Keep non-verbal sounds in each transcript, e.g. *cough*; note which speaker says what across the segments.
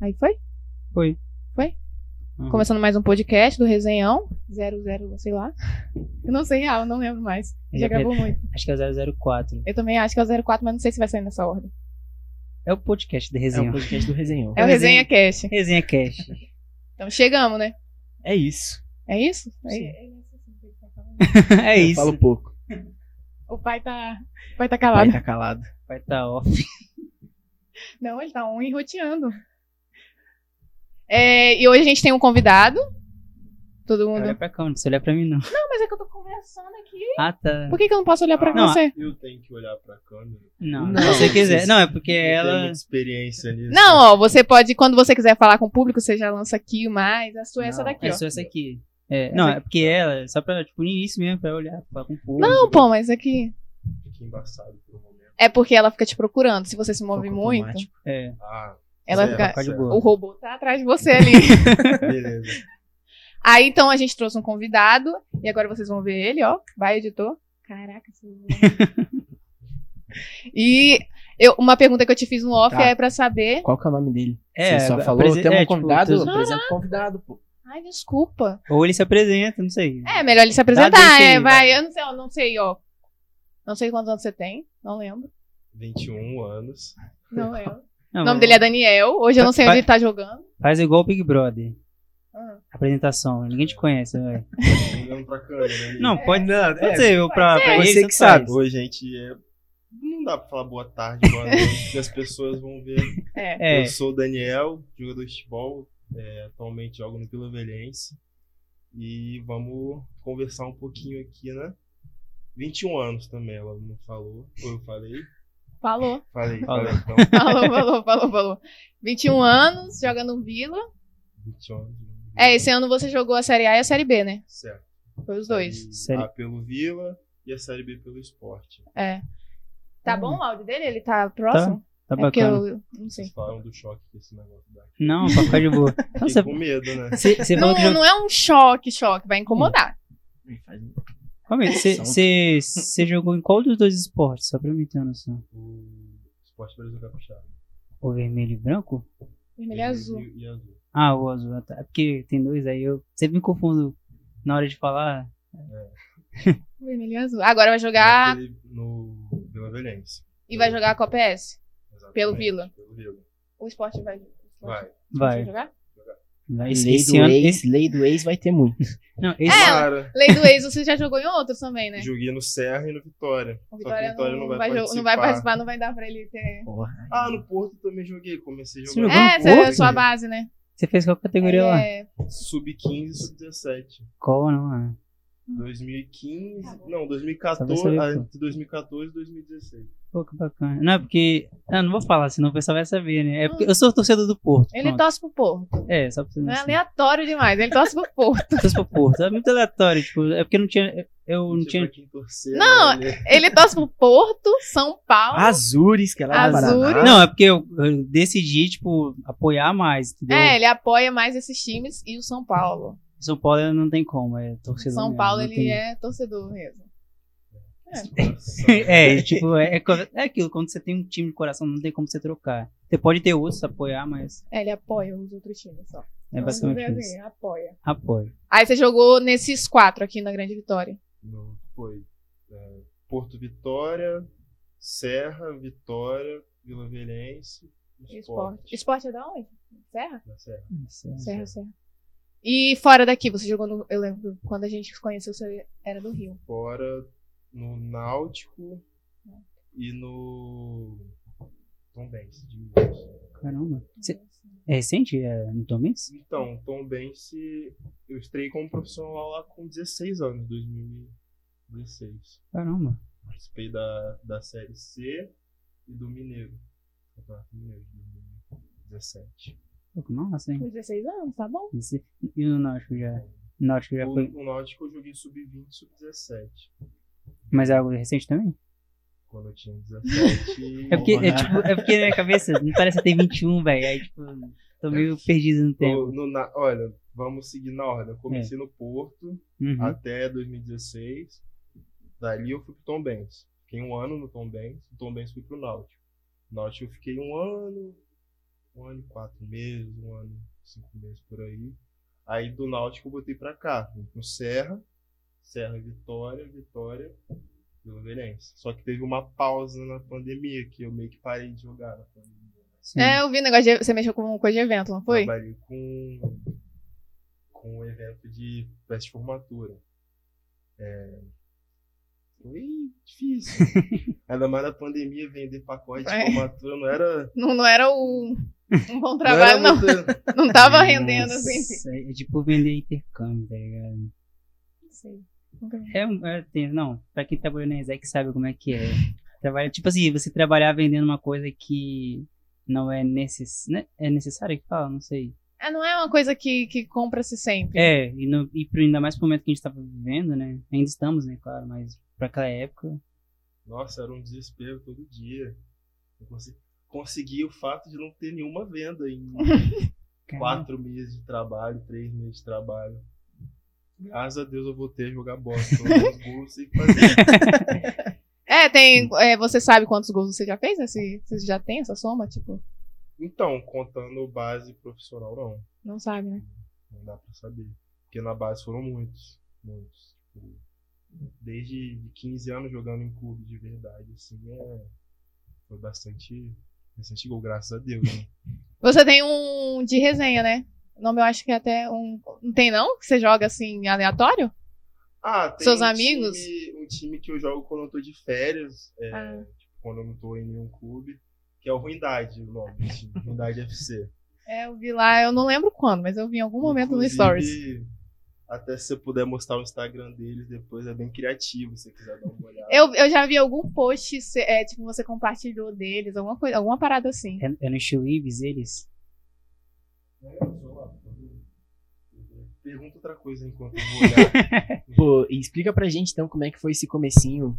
Speaker 1: Aí foi?
Speaker 2: Foi.
Speaker 1: Foi?
Speaker 2: Uhum.
Speaker 1: Começando mais um podcast do Resenhão. 00, sei lá. Eu não sei real, não lembro mais. Já
Speaker 2: É,
Speaker 1: gravou muito.
Speaker 2: Acho que é o 004.
Speaker 1: Eu também acho que é o 04, mas não sei se vai sair nessa ordem.
Speaker 2: É o podcast de
Speaker 3: É o podcast do Resenhão.
Speaker 1: É o Resenha Cast.
Speaker 2: Resenha Cash.
Speaker 1: Então chegamos, né?
Speaker 3: É isso.
Speaker 1: É isso?
Speaker 3: Sim.
Speaker 1: É- *laughs*
Speaker 2: é
Speaker 3: Eu
Speaker 2: isso.
Speaker 3: Falo pouco.
Speaker 1: O pai tá. O pai tá calado.
Speaker 3: tá calado.
Speaker 2: Vai estar off.
Speaker 1: Não, ele tá um enroteando. É, e hoje a gente tem um convidado. Todo mundo.
Speaker 2: Olha pra cá, não precisa olhar pra mim, não.
Speaker 1: Não, mas é que eu tô conversando aqui.
Speaker 2: Ah, tá.
Speaker 1: Por que, que eu não posso olhar pra
Speaker 2: Não,
Speaker 1: você?
Speaker 4: Eu tenho que olhar pra câmera.
Speaker 2: Não,
Speaker 3: Não,
Speaker 2: se você quiser. Não, é porque
Speaker 4: Eu tenho
Speaker 2: ela.
Speaker 4: muita experiência nisso.
Speaker 1: Não, ó, você pode, quando você quiser falar com o público, você já lança aqui mais. A sua é essa daqui,
Speaker 2: É
Speaker 1: ó.
Speaker 2: só essa aqui. É, não, é porque ela, só pra, tipo, no início mesmo, pra olhar, falar com o povo.
Speaker 1: Não, pô, mas aqui.
Speaker 4: Fica embaçado por um momento.
Speaker 1: É porque ela fica te procurando. Se você se move muito.
Speaker 2: É,
Speaker 4: Ah,
Speaker 1: ela
Speaker 4: certo,
Speaker 1: fica. O robô tá atrás de você ali. *laughs*
Speaker 4: Beleza.
Speaker 1: Aí então a gente trouxe um convidado. E agora vocês vão ver ele, ó. Vai, editor. Caraca, esse *laughs* E eu, uma pergunta que eu te fiz no off
Speaker 3: Tá.
Speaker 1: é pra saber.
Speaker 3: Qual que é o nome dele?
Speaker 2: É,
Speaker 3: Você só falou, tem um
Speaker 2: é, tipo,
Speaker 3: convidado,
Speaker 2: teus-
Speaker 3: apresenta o convidado, pô.
Speaker 1: Ai, desculpa.
Speaker 2: Ou ele se apresenta, não sei.
Speaker 1: É, melhor ele se apresentar.
Speaker 2: aí,
Speaker 1: é, vai.
Speaker 2: vai.
Speaker 1: Eu não sei, eu não sei, ó. Não sei quantos anos você tem. Não lembro.
Speaker 4: 21 anos.
Speaker 1: Não lembro.
Speaker 2: Não,
Speaker 1: o nome dele é Daniel. Hoje eu não sei
Speaker 2: Vai-
Speaker 1: onde ele tá jogando.
Speaker 2: Faz igual o Big Brother.
Speaker 1: Ah.
Speaker 2: Apresentação, ninguém te conhece, velho.
Speaker 4: Pra né?
Speaker 2: Não, pode,
Speaker 3: Não,
Speaker 2: pode ser eu pra,
Speaker 1: pode
Speaker 2: pra
Speaker 1: ser.
Speaker 2: ele,
Speaker 3: Você que sabe.
Speaker 2: faz.
Speaker 4: Oi, gente. é- Não dá pra falar boa tarde, boa noite, que as pessoas vão ver.
Speaker 1: É.
Speaker 2: É,
Speaker 4: Eu sou o Daniel, jogador de futebol. é, atualmente jogo no Vila Velhense. E vamos conversar um pouquinho aqui, né? 21 anos também, ela não falou. Ou eu falei?
Speaker 1: Falou.
Speaker 4: Falei,
Speaker 2: Falou.
Speaker 4: falei. Então, *laughs*
Speaker 1: Falou, falou, falou, falou. 21 anos, joga no Vila.
Speaker 4: 21 anos.
Speaker 1: É, esse ano você jogou a Série A e a Série B, né?
Speaker 4: Certo.
Speaker 1: Foi os dois.
Speaker 4: Série
Speaker 2: Série-
Speaker 4: A pelo Vila e a Série B pelo Esporte.
Speaker 1: É. Tá bom o áudio dele? Ele tá próximo?
Speaker 2: tá
Speaker 1: é porque
Speaker 2: bacana.
Speaker 1: eu não sei.
Speaker 4: Vocês falaram do choque que esse negócio dá.
Speaker 2: Não, pra ficar de boa. Não, você,
Speaker 4: com medo, né?
Speaker 2: você, você
Speaker 1: Não,
Speaker 2: jogou.
Speaker 1: não é um choque, choque, vai incomodar.
Speaker 3: Faz-
Speaker 2: Calma aí, você, você jogou em qual dos dois esportes? Só pra mim ter uma noção.
Speaker 4: O Esporte Brasil Capixaba.
Speaker 2: O vermelho e branco?
Speaker 1: Vermelho e azul.
Speaker 4: E, e azul.
Speaker 2: Ah, o azul. tá. É porque tem dois aí, eu sempre me confundo na hora de falar. *laughs*
Speaker 1: Vermelho e azul. Agora vai jogar
Speaker 4: No Vila Velhense.
Speaker 1: e vai jogar a Copa S.
Speaker 4: Exatamente,
Speaker 1: Pelo Vila.
Speaker 4: Pelo Vila.
Speaker 1: O esporte vai. o esporte-
Speaker 4: Vai.
Speaker 1: esporte
Speaker 2: Vai.
Speaker 1: jogar?
Speaker 2: Vai.
Speaker 3: Lei
Speaker 2: Esse, esse
Speaker 3: do
Speaker 2: ano.
Speaker 3: ex,
Speaker 2: Esse,
Speaker 3: lei do ex vai ter muito.
Speaker 2: não, esse,
Speaker 1: É,
Speaker 4: Cara,
Speaker 1: Lei do ex, você já jogou em outros também, né?
Speaker 4: joguei no Serra e no Vitória.
Speaker 1: O Vitória,
Speaker 4: Vitória
Speaker 1: não,
Speaker 4: não, vai
Speaker 1: vai, não vai participar, não vai dar pra ele ter.
Speaker 3: Porra.
Speaker 4: Ah, no Porto também joguei. Comecei
Speaker 2: Você
Speaker 4: jogando.
Speaker 2: jogou no
Speaker 1: É, essa é a
Speaker 2: Porto?
Speaker 1: sua base, né?
Speaker 2: você fez qual categoria lá?
Speaker 1: É,
Speaker 4: Sub-15 e sub-17.
Speaker 2: Qual não? Ah.
Speaker 4: 2015.
Speaker 1: Tá bom.
Speaker 4: Não,
Speaker 2: Só
Speaker 4: 2014.
Speaker 2: pra saber,
Speaker 4: ah,
Speaker 2: pô.
Speaker 4: entre 2014 e 2016.
Speaker 2: Pô, que bacana. Não, é porque. Ah, não vou falar, senão o pessoal vai saber, né? É porque eu sou torcedor do Porto.
Speaker 1: ele
Speaker 2: pronto.
Speaker 1: torce pro Porto.
Speaker 2: É, só pra você não
Speaker 1: É
Speaker 2: saber.
Speaker 1: aleatório demais. Ele torce pro Porto.
Speaker 2: Torço pro Porto. É muito aleatório, tipo, é porque não tinha. Eu não tinha.
Speaker 4: torcer,
Speaker 1: Não,
Speaker 4: né,
Speaker 1: Ele torce pro Porto, São Paulo.
Speaker 3: Azures, que é lá
Speaker 1: Azures.
Speaker 2: Não, é porque eu, eu decidi, tipo, apoiar mais, entendeu?
Speaker 1: É, ele apoia mais esses times e o São Paulo.
Speaker 2: São Paulo não tem como, é torcedor.
Speaker 1: São
Speaker 2: mesmo,
Speaker 1: Paulo, ele
Speaker 2: tem-
Speaker 1: é torcedor mesmo. *laughs*
Speaker 2: É, tipo, é, é co- é aquilo, quando você tem um time de coração, não tem como você trocar. Você pode ter outros, apoiar, mas
Speaker 1: É, ele apoia os outros times só.
Speaker 2: é basicamente
Speaker 1: Vamos ver
Speaker 2: isso.
Speaker 1: assim, apoia.
Speaker 2: Apoio.
Speaker 1: Aí você jogou nesses quatro aqui na Grande Vitória.
Speaker 4: Não, foi. é, Porto Vitória, Serra, Vitória, Vila Velhense,
Speaker 1: Esporte.
Speaker 4: Esporte.
Speaker 1: Esporte é da onde? Serra?
Speaker 4: Da Serra.
Speaker 2: Isso,
Speaker 1: Serra, Serra. E fora daqui, você jogou no. Eu lembro, quando a gente se conheceu, você era do Rio.
Speaker 4: Fora no Náutico e no Tom Benz de Minas.
Speaker 2: Caramba. Você- é recente? É no Tom Benz?
Speaker 4: Então, Tom Benz, eu estreiei como profissional lá com 16 anos, 2016.
Speaker 2: Caramba.
Speaker 4: Participei da, da Série C e do Mineiro. Campeonato Mineiro de 2017.
Speaker 2: Pô, que massa, hein?
Speaker 1: Com 16 anos, tá bom?
Speaker 2: E no Náutico já? Náutico já
Speaker 4: O,
Speaker 2: foi.
Speaker 4: o Náutico eu joguei sub-20 e sub-17.
Speaker 2: Mas é algo recente também?
Speaker 4: Quando eu tinha 17.
Speaker 2: É porque, é,
Speaker 3: Porra.
Speaker 2: tipo, é porque na minha cabeça não parece ter 21, velho. Aí, tipo, tô meio perdido no
Speaker 4: No-
Speaker 2: tempo.
Speaker 4: no na- olha, vamos seguir na ordem. Eu comecei no Porto
Speaker 2: Uhum.
Speaker 4: até 2016. Dali eu fui pro Tom Benz. Fiquei um ano no Tom Benz. Do Tom Benz fui pro Náutico. No Náutico eu fiquei um ano, um ano e quatro meses, um ano e cinco meses por aí. Aí do Náutico eu botei pra cá, vim pro Serra, Serra Vitória, Vitória, Vila Velhense. Só que teve uma pausa na pandemia, que eu meio que parei de jogar na pandemia.
Speaker 2: Sim.
Speaker 1: É, eu vi negócio de. Você mexeu com coisa de evento, não foi?
Speaker 4: Trabalhei com, com um evento de festa de formatura. É, foi difícil. *laughs* Ainda mais na pandemia, vender pacote de
Speaker 1: É.
Speaker 4: formatura não era.
Speaker 1: Não, não era o, um bom
Speaker 4: não
Speaker 1: trabalho,
Speaker 4: era
Speaker 1: não.
Speaker 4: muito- *laughs*
Speaker 1: Não tava rendendo
Speaker 2: Nossa,
Speaker 1: assim.
Speaker 2: É tipo vender intercâmbio, tá ligado?
Speaker 1: Sei.
Speaker 2: É, é, tem, não, pra quem trabalhou na Exec sabe como é que é. Trabalha, tipo assim, você trabalhar vendendo uma coisa que não é, necess, né? é necessária que fala, não sei.
Speaker 1: É, não é uma coisa que, que compra-se sempre.
Speaker 2: É, e, no, e pro- ainda mais pro momento que a gente tava vivendo, né? Ainda estamos, né, claro, mas pra aquela época.
Speaker 4: Nossa, era um desespero todo dia. Eu consegui, consegui o fato de não ter nenhuma venda em *laughs* quatro meses de trabalho, três meses de trabalho. Graças a Deus eu voltei a jogar bola. Pelo menos gol eu sei fazer. *laughs*
Speaker 1: É, tem. é, você sabe quantos gols você já fez? Esse, você já tem essa soma? Tipo,
Speaker 4: Então, contando base profissional, não.
Speaker 1: não sabe, né?
Speaker 4: Não dá pra saber. Porque na base foram muitos. Muitos. Tipo, desde de 15 anos jogando em clube de verdade, assim, é, foi bastante, bastante gol, graças a Deus. Né?
Speaker 1: Você tem um de resenha, né? O nome eu acho que é até um. Não tem, não? Que você joga assim, aleatório?
Speaker 4: Ah, tem
Speaker 1: Seus
Speaker 4: um
Speaker 1: amigos?
Speaker 4: Time, um time que eu jogo quando eu tô de férias, é,
Speaker 1: Ah.
Speaker 4: tipo, quando eu não tô em nenhum clube, que é o Ruindade, o nome do time, *laughs* Ruindade FC.
Speaker 1: É, eu vi lá, eu não lembro quando, mas eu vi em algum momento no Stories.
Speaker 4: Inclusive, Até se você puder mostrar o Instagram deles depois, é bem criativo, se você quiser dar uma olhada.
Speaker 1: Eu, eu já vi algum post, é, tipo, você compartilhou deles, alguma coisa, alguma parada assim.
Speaker 2: É, é no Ibis eles?
Speaker 4: Pergunta outra coisa enquanto eu vou olhar. *laughs*
Speaker 3: Pô, explica pra gente então como é que foi esse comecinho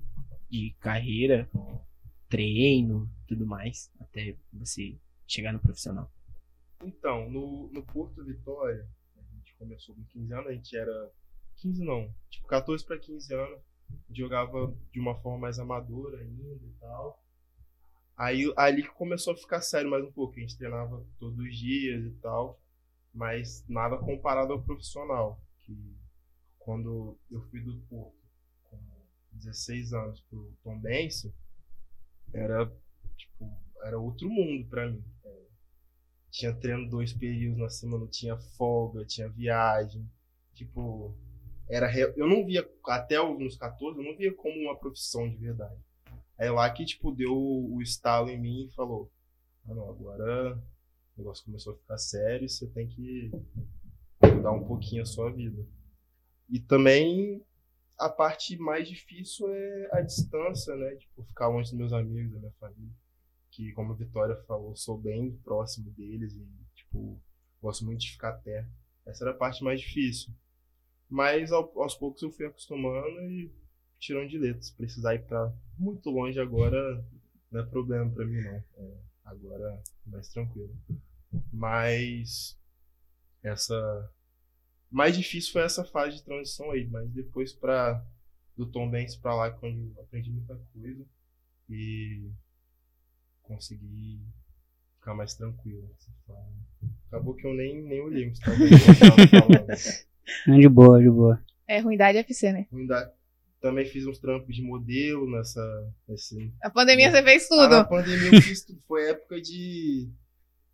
Speaker 3: de carreira, treino, tudo mais, até você chegar no profissional.
Speaker 4: Então, no, no Porto Vitória, a gente começou com 15 anos, a gente era. 15 não, tipo 14 para 15 anos, jogava de uma forma mais amadora ainda e tal. Aí ali que começou a ficar sério mais um pouco, a gente treinava todos os dias e tal, mas nada comparado ao profissional. Que quando eu fui do Porto com 16 anos pro Tom Bense, era tipo, era outro mundo para mim tinha treino dois períodos na semana, tinha folga, tinha viagem. Tipo, era eu não via até os nos 14, eu não via como uma profissão de verdade. Aí lá que tipo deu o estalo em mim e falou: "Ah, não, agora o negócio começou a ficar sério, você tem que mudar um pouquinho a sua vida". E também a parte mais difícil é a distância, né? Tipo, ficar longe dos meus amigos, da minha família que, como a Vitória falou, sou bem próximo deles e, tipo, gosto muito de ficar perto. Essa era a parte mais difícil. Mas ao- aos poucos eu fui acostumando e tirando de letra. Se precisar ir pra muito longe agora, não é problema pra mim, não. É, agora é mais tranquilo. Mas essa. Mais difícil foi essa fase de transição aí, mas depois pra. Do Tom Benz pra lá, quando eu aprendi muita coisa. E consegui ficar mais tranquilo. Acabou que eu nem, nem olhei o Instagram que eu tava falando. *laughs*
Speaker 2: Não, de boa, de boa.
Speaker 1: É ruindade FC, né?
Speaker 4: Ainda- Também fiz uns trampos de modelo nessa. Nesse...
Speaker 1: A pandemia você fez
Speaker 4: Ah, na
Speaker 1: tudo.
Speaker 4: pandemia eu fiz tudo. Foi época de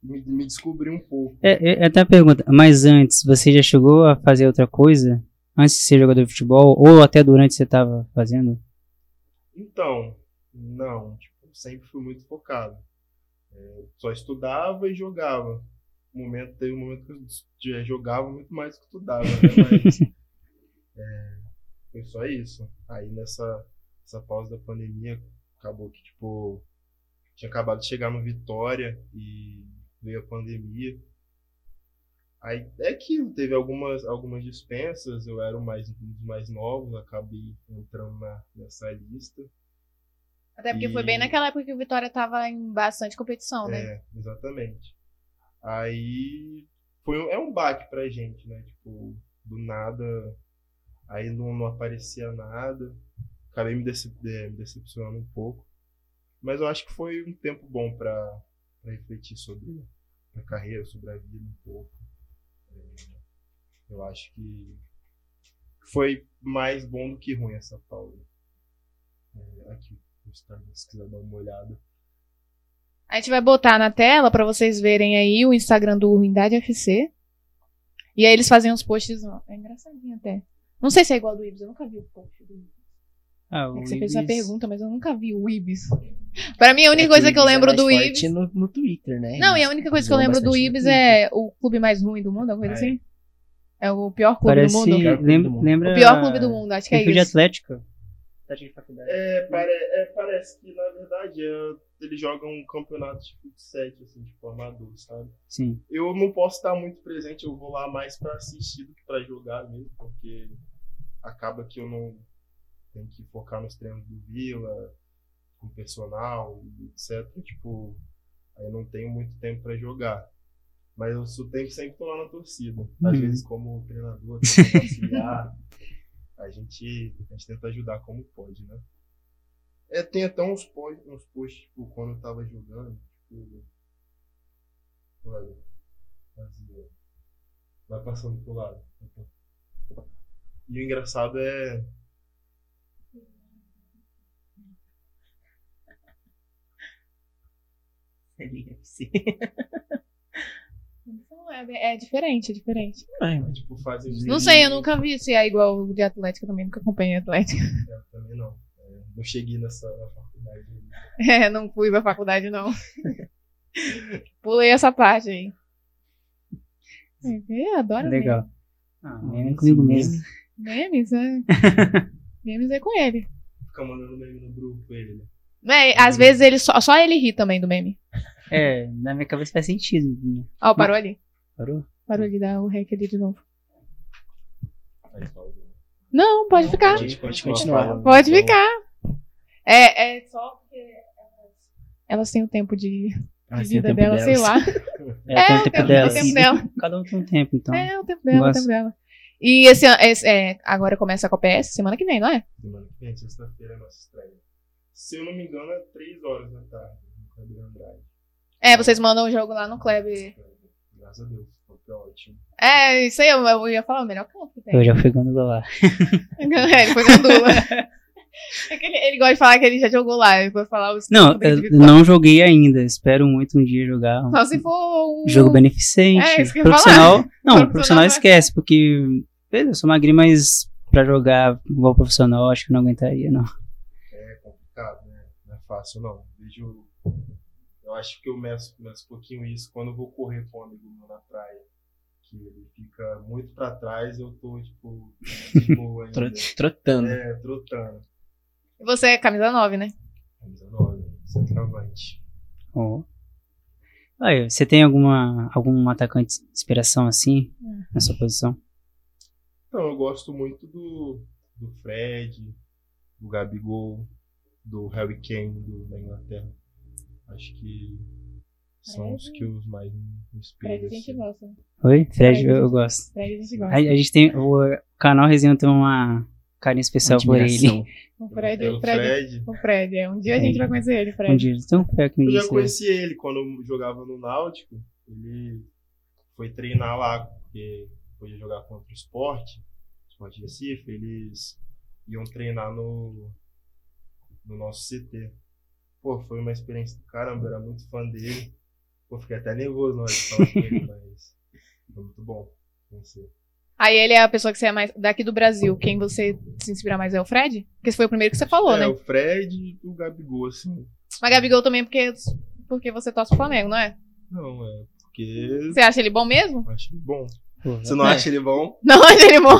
Speaker 4: me, me descobrir um pouco.
Speaker 2: É, é, até a pergunta, mas antes, você já chegou a fazer outra coisa? Antes de ser jogador de futebol? Ou até durante você tava fazendo?
Speaker 4: Então, não, tipo, sempre fui muito focado. É, só estudava e jogava. Um momento, teve um momento que eu jogava muito mais do que estudava, né? Mas *laughs* é, foi só isso. Aí nessa essa pausa da pandemia, acabou que, tipo, tinha acabado de chegar no Vitória e veio a pandemia. Aí é que teve algumas, algumas dispensas, eu era o mais, um dos mais novos, acabei entrando na, nessa lista.
Speaker 1: Até porque foi
Speaker 4: E-
Speaker 1: bem naquela época que o Vitória tava em bastante competição, né?
Speaker 4: É, exatamente. Aí foi um- é um baque pra gente, né? Tipo, do nada, aí não, não aparecia nada. Acabei me, decep me decepcionando um pouco. Mas eu acho que foi um tempo bom pra refletir sobre, a carreira, sobre a vida um pouco. É, eu acho que foi mais bom do que ruim essa pausa. É, aqui se quiser dar uma olhada.
Speaker 1: A gente vai botar na tela pra vocês verem aí o Instagram do Ruindade FC. E aí eles fazem uns posts. É engraçadinho até. Não sei se é igual ao do Ibis, eu nunca vi o post do Ibis.
Speaker 2: Ah,
Speaker 1: É que você fez essa
Speaker 2: Ibis-
Speaker 1: pergunta, mas eu nunca vi o Ibis. *laughs* Pra mim, a única
Speaker 3: É
Speaker 1: coisa que eu
Speaker 3: Ibis é
Speaker 1: lembro
Speaker 3: mais
Speaker 1: do Ibis.
Speaker 3: No, no Twitter, né?
Speaker 1: Não, e a única coisa que eu lembro do Ibis é o clube mais ruim do mundo, alguma coisa
Speaker 3: É.
Speaker 1: assim. É o pior clube
Speaker 2: Parece.
Speaker 1: do mundo.
Speaker 2: Lembra.
Speaker 1: O pior clube do mundo, acho que é
Speaker 2: Perfil de
Speaker 1: isso.
Speaker 2: De faculdade.
Speaker 4: É, pare- é, parece que, na verdade, é, eles jogam um campeonato tipo de 7, assim, tipo amador, sabe?
Speaker 2: Sim.
Speaker 4: Eu não posso estar muito presente, eu vou lá mais pra assistir do que pra jogar mesmo, porque acaba que eu não tenho que focar nos treinos do Vila, com personal, etc. Tipo, aí eu não tenho muito tempo pra jogar. Mas eu tenho que sempre estar lá na torcida. Às
Speaker 2: Uhum.
Speaker 4: vezes, como treinador, *laughs* auxiliar, a gente, a gente tenta ajudar como pode, né? É, tem até uns posts, uns posts tipo, quando eu tava jogando, tipo, olha, vazio. Vai passando pro lado. E o engraçado é. *laughs* *laughs*
Speaker 1: Não, é, é diferente, é diferente.
Speaker 3: Ai,
Speaker 4: é, tipo, os
Speaker 1: Não sei, eu nunca vi se é igual o de Atlética também, nunca acompanhei Atlética.
Speaker 4: Eu também não. É, não cheguei nessa na faculdade. *laughs*
Speaker 1: É, não fui pra faculdade, não. *laughs* Pulei essa parte aí. É, Eu adoro
Speaker 2: Legal. Ah, meme comigo
Speaker 3: meme.
Speaker 2: mesmo.
Speaker 1: memes. Memes, *laughs* é. memes é com ele.
Speaker 4: Fica mandando meme no grupo ele.
Speaker 1: É, às vezes ele só, só ele ri também do meme.
Speaker 2: É, na minha cabeça faz sentido. né?
Speaker 1: Ó, parou ali.
Speaker 2: Parou?
Speaker 1: Parou ali, dá o rec ali de novo. Não, pode ficar.
Speaker 4: Pode, pode
Speaker 3: continuar.
Speaker 1: Pode ficar. É, é só porque elas, elas têm o tempo de,
Speaker 3: Ah,
Speaker 1: de
Speaker 3: o
Speaker 1: vida
Speaker 3: tempo
Speaker 1: dela, sei
Speaker 3: delas.
Speaker 1: lá. *laughs*
Speaker 2: É, tem o
Speaker 1: tem
Speaker 2: tempo
Speaker 1: o
Speaker 2: dela.
Speaker 1: tempo dela.
Speaker 2: Cada um tem um tempo, então.
Speaker 1: É, o tempo dela, o tempo dela. E esse, esse é, agora começa a Copa S semana que vem, não é?
Speaker 4: Semana que vem, sexta-feira, é nossa estreia. Se eu não me engano, é 3 horas da tarde. No Kleber Andrade.
Speaker 1: É, vocês mandam o jogo lá no Kleber.
Speaker 4: Graças a Deus, foi ótimo.
Speaker 1: É, isso aí, eu, eu ia falar o melhor campo que tem.
Speaker 2: Eu já fui gandula lá. *laughs*
Speaker 1: É, ele foi gandula. É que ele, ele gosta de falar que ele já jogou lá. Ele vai falar os
Speaker 2: Não, eu não joguei ainda. Espero muito um dia jogar. um
Speaker 1: Só se for um.
Speaker 2: Jogo beneficente.
Speaker 1: É, isso que
Speaker 2: profissional. Não,
Speaker 1: Profissional
Speaker 2: profissional esquece, porque. beleza, Eu sou magrinho, mas pra jogar igual profissional, acho que não aguentaria, não.
Speaker 4: É complicado, né? Não é fácil, não. Vejo. Acho que eu meço, meço um pouquinho isso quando eu vou correr com um amigo meu na praia. Que ele fica muito pra trás eu tô, tipo, *laughs* ainda.
Speaker 3: Trotando.
Speaker 4: É, trotando.
Speaker 1: Você é camisa 9, né?
Speaker 4: Camisa 9, centroavante.
Speaker 2: Ó. Aí, você tem alguma algum atacante de inspiração assim
Speaker 1: Hum.
Speaker 2: na sua posição?
Speaker 4: Então, eu gosto muito do, do Fred, do Gabigol, do Harry Kane do, da Inglaterra. Acho que são os
Speaker 1: Fred.
Speaker 4: que os mais me
Speaker 1: Fred
Speaker 4: inspiram.
Speaker 1: a gente
Speaker 4: assim.
Speaker 1: gosta.
Speaker 2: Oi? Fred,
Speaker 1: Fred.
Speaker 2: eu, gosto.
Speaker 1: Fred a gente
Speaker 2: A,
Speaker 1: gosta.
Speaker 2: a gente tem. O canal Resenha tem uma carinha especial por ele. *laughs*
Speaker 1: O Fred,
Speaker 4: Pelo
Speaker 1: o Fred,
Speaker 4: Fred.
Speaker 1: o Fred. É, um dia a gente vai conhecer ele, Fred.
Speaker 2: Um dia, tão fé que um
Speaker 4: Eu já conheci ele quando eu jogava no Náutico. Ele foi treinar lá, porque podia jogar contra o esporte, esporte Recife. Eles iam treinar no, no nosso CT. Pô, foi uma experiência do caramba, eu era muito fã dele. Pô, fiquei até nervoso na hora de falar com ele, mas foi muito bom conhecer.
Speaker 1: Aí ele é a pessoa que você é mais daqui do Brasil. Quem você se inspira mais é o Fred? Porque esse foi o primeiro que você falou,
Speaker 4: é,
Speaker 1: né?
Speaker 4: o Fred e o Gabigol, assim.
Speaker 1: Mas Gabigol também porque, porque você torce pro Flamengo, não é?
Speaker 4: Não, é porque
Speaker 1: Você acha ele bom mesmo?
Speaker 4: eu acho ele bom.
Speaker 2: Pô,
Speaker 4: Você não
Speaker 2: é.
Speaker 4: acha ele bom?
Speaker 1: Não acha ele bom.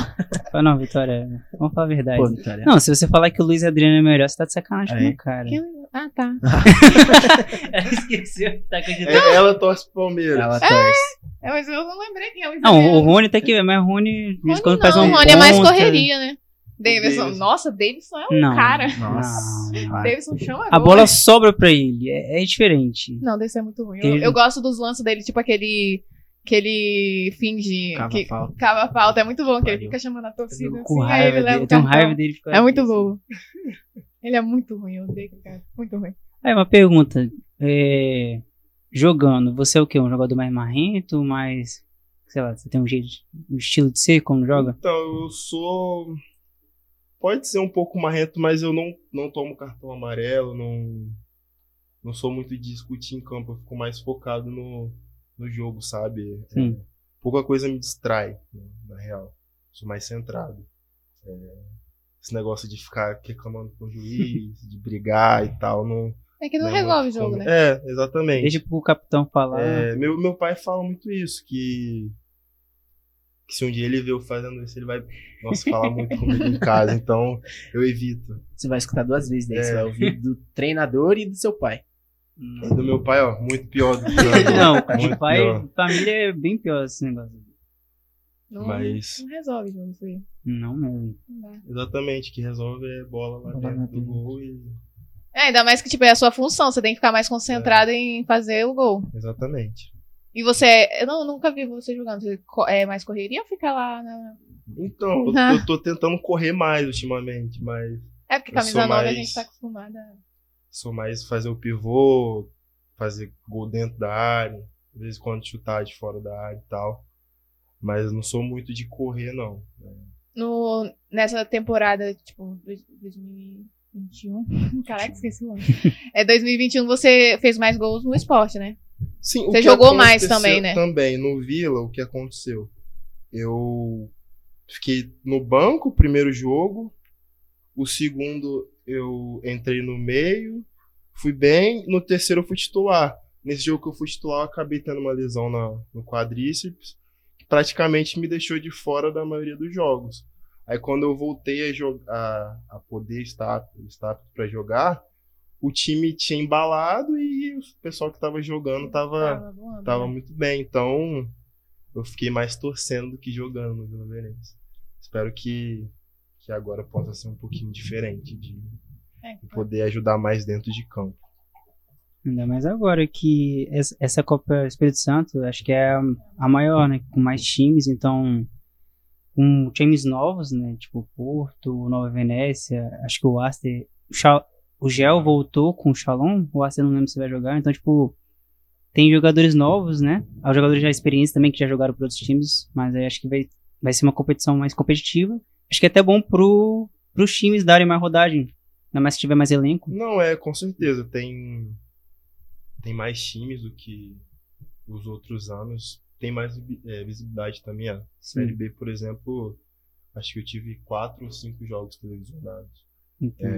Speaker 2: Fala, Não, Vitória, vamos falar a verdade.
Speaker 3: Pô, Vitória.
Speaker 2: Não, se você falar que o Luiz Adriano é melhor, você tá de sacanagem
Speaker 3: É.
Speaker 2: com o cara.
Speaker 1: Quem- Ah, tá. *laughs*
Speaker 2: Ela esqueceu. Tá acreditando.
Speaker 4: É, ela torce pro Palmeiras.
Speaker 3: Ela torce.
Speaker 1: É, mas eu não lembrei quem é o
Speaker 2: Não, o. Rony tá aqui, mas o Rony,
Speaker 1: Rony
Speaker 2: quando faz um
Speaker 1: o Rony é mais correria, né? Davidson.
Speaker 4: Davidson.
Speaker 1: Nossa, Davidson é um
Speaker 2: Não.
Speaker 1: cara.
Speaker 3: Nossa.
Speaker 1: Davidson chama
Speaker 2: A
Speaker 1: gol,
Speaker 2: bola sobra pra ele, é, é diferente.
Speaker 1: Não, Davidson é muito ruim. Eu,
Speaker 2: Ele-
Speaker 1: eu gosto dos lances dele, tipo aquele. Que ele finge.
Speaker 3: Cava
Speaker 1: que,
Speaker 3: falta.
Speaker 1: cava falta. É muito bom, que ele
Speaker 3: Pariu.
Speaker 1: fica chamando a torcida.
Speaker 2: Com
Speaker 1: assim, aí
Speaker 2: raiva
Speaker 1: ele leva
Speaker 2: dele,
Speaker 1: o
Speaker 2: eu tenho
Speaker 1: cartão.
Speaker 2: raiva dele. ficar
Speaker 1: É muito bom. *laughs* Ele é muito ruim, eu odeio aquele cara. Muito ruim.
Speaker 2: Aí, uma pergunta. é, jogando, você é o quê? Um jogador mais marrento, mais. Sei lá, você tem um jeito, um estilo de ser como joga?
Speaker 4: Então, eu sou. Pode ser um pouco marrento, mas eu não, não tomo cartão amarelo, não, não sou muito de discutir em campo, eu fico mais focado no, no jogo, sabe?
Speaker 2: Sim.
Speaker 4: É, pouca coisa me distrai, né, na real. Sou mais centrado. É, esse negócio de ficar reclamando com o juiz, de brigar e tal, não.
Speaker 1: É que não,
Speaker 4: é
Speaker 1: resolve o
Speaker 4: muito
Speaker 1: jogo, né?
Speaker 4: É, exatamente.
Speaker 2: Deixa pro capitão falar.
Speaker 4: É, meu, meu pai fala muito isso, que, que se um dia ele vê eu fazendo isso, ele vai, nossa, falar muito *laughs* comigo em casa, então eu evito.
Speaker 3: Você vai escutar duas vezes, daí
Speaker 4: É.
Speaker 3: você vai ouvir do treinador e do seu pai.
Speaker 4: E do meu pai, ó, muito pior do que o *laughs* meu.
Speaker 2: Não, de pai,
Speaker 4: pior.
Speaker 2: família é bem pior esse negócio.
Speaker 1: Não,
Speaker 4: Mas-
Speaker 1: não resolve jogo isso aí.
Speaker 2: Não mesmo.
Speaker 4: Exatamente, que resolve é bola lá
Speaker 3: Bola
Speaker 4: dentro do gol e.
Speaker 1: É, ainda mais que, tipo, é a sua função. Você tem que ficar mais concentrado em fazer o gol.
Speaker 4: Exatamente.
Speaker 1: E você... Eu não, nunca vi você jogando. Você é mais correria ou fica lá na...
Speaker 4: Então, eu, *laughs*
Speaker 1: Ah.
Speaker 4: eu tô tentando correr mais ultimamente, mas
Speaker 1: É porque camisa nova a
Speaker 4: mais-
Speaker 1: gente tá acostumada.
Speaker 4: sou mais fazer o pivô, fazer gol dentro da área, de vez em quando chutar de fora da área e tal. Mas não sou muito de correr, não.
Speaker 1: No, nessa temporada, tipo, dois- 2021. *laughs* Caraca, esqueci o ano. É 2021 você fez mais gols no esporte, né?
Speaker 4: Sim, o
Speaker 1: Você jogou mais também, né?
Speaker 4: Também, no Vila, o que aconteceu? Eu fiquei no banco o primeiro jogo, o segundo eu entrei no meio, fui bem, no terceiro eu fui titular. Nesse jogo que eu fui titular, eu acabei tendo uma lesão na- no quadríceps, praticamente me deixou de fora da maioria dos jogos. Aí quando eu voltei a, jogar, a, a poder estar, estar para jogar, o time tinha embalado e o pessoal que tava jogando tava,
Speaker 1: Tava voando,
Speaker 4: tava
Speaker 1: né?
Speaker 4: muito bem. Então eu fiquei mais torcendo do que jogando no Vila Verense. Espero que, que agora possa ser um pouquinho diferente, de
Speaker 1: É,
Speaker 4: de poder ajudar mais dentro de campo.
Speaker 2: Ainda mais agora que essa- Copa Espírito Santo, acho que é a- maior, né? Com mais times, então com times novos, né? Tipo Porto, Nova Venécia, acho que o Aster, o Gel voltou com o Shalom, o Aster não lembro se vai jogar, então tipo tem jogadores novos, né? Há jogadores já experientes também que já jogaram para outros times, mas aí acho que vai, vai ser uma competição mais competitiva. Acho que é até bom pro, pros times darem mais rodagem, ainda mais se tiver mais elenco.
Speaker 4: Não, é, com certeza. Tem, tem mais times do que os outros anos. Tem mais é, visibilidade também. A Série B, por exemplo, acho que eu tive quatro ou cinco jogos televisionados.
Speaker 2: Então,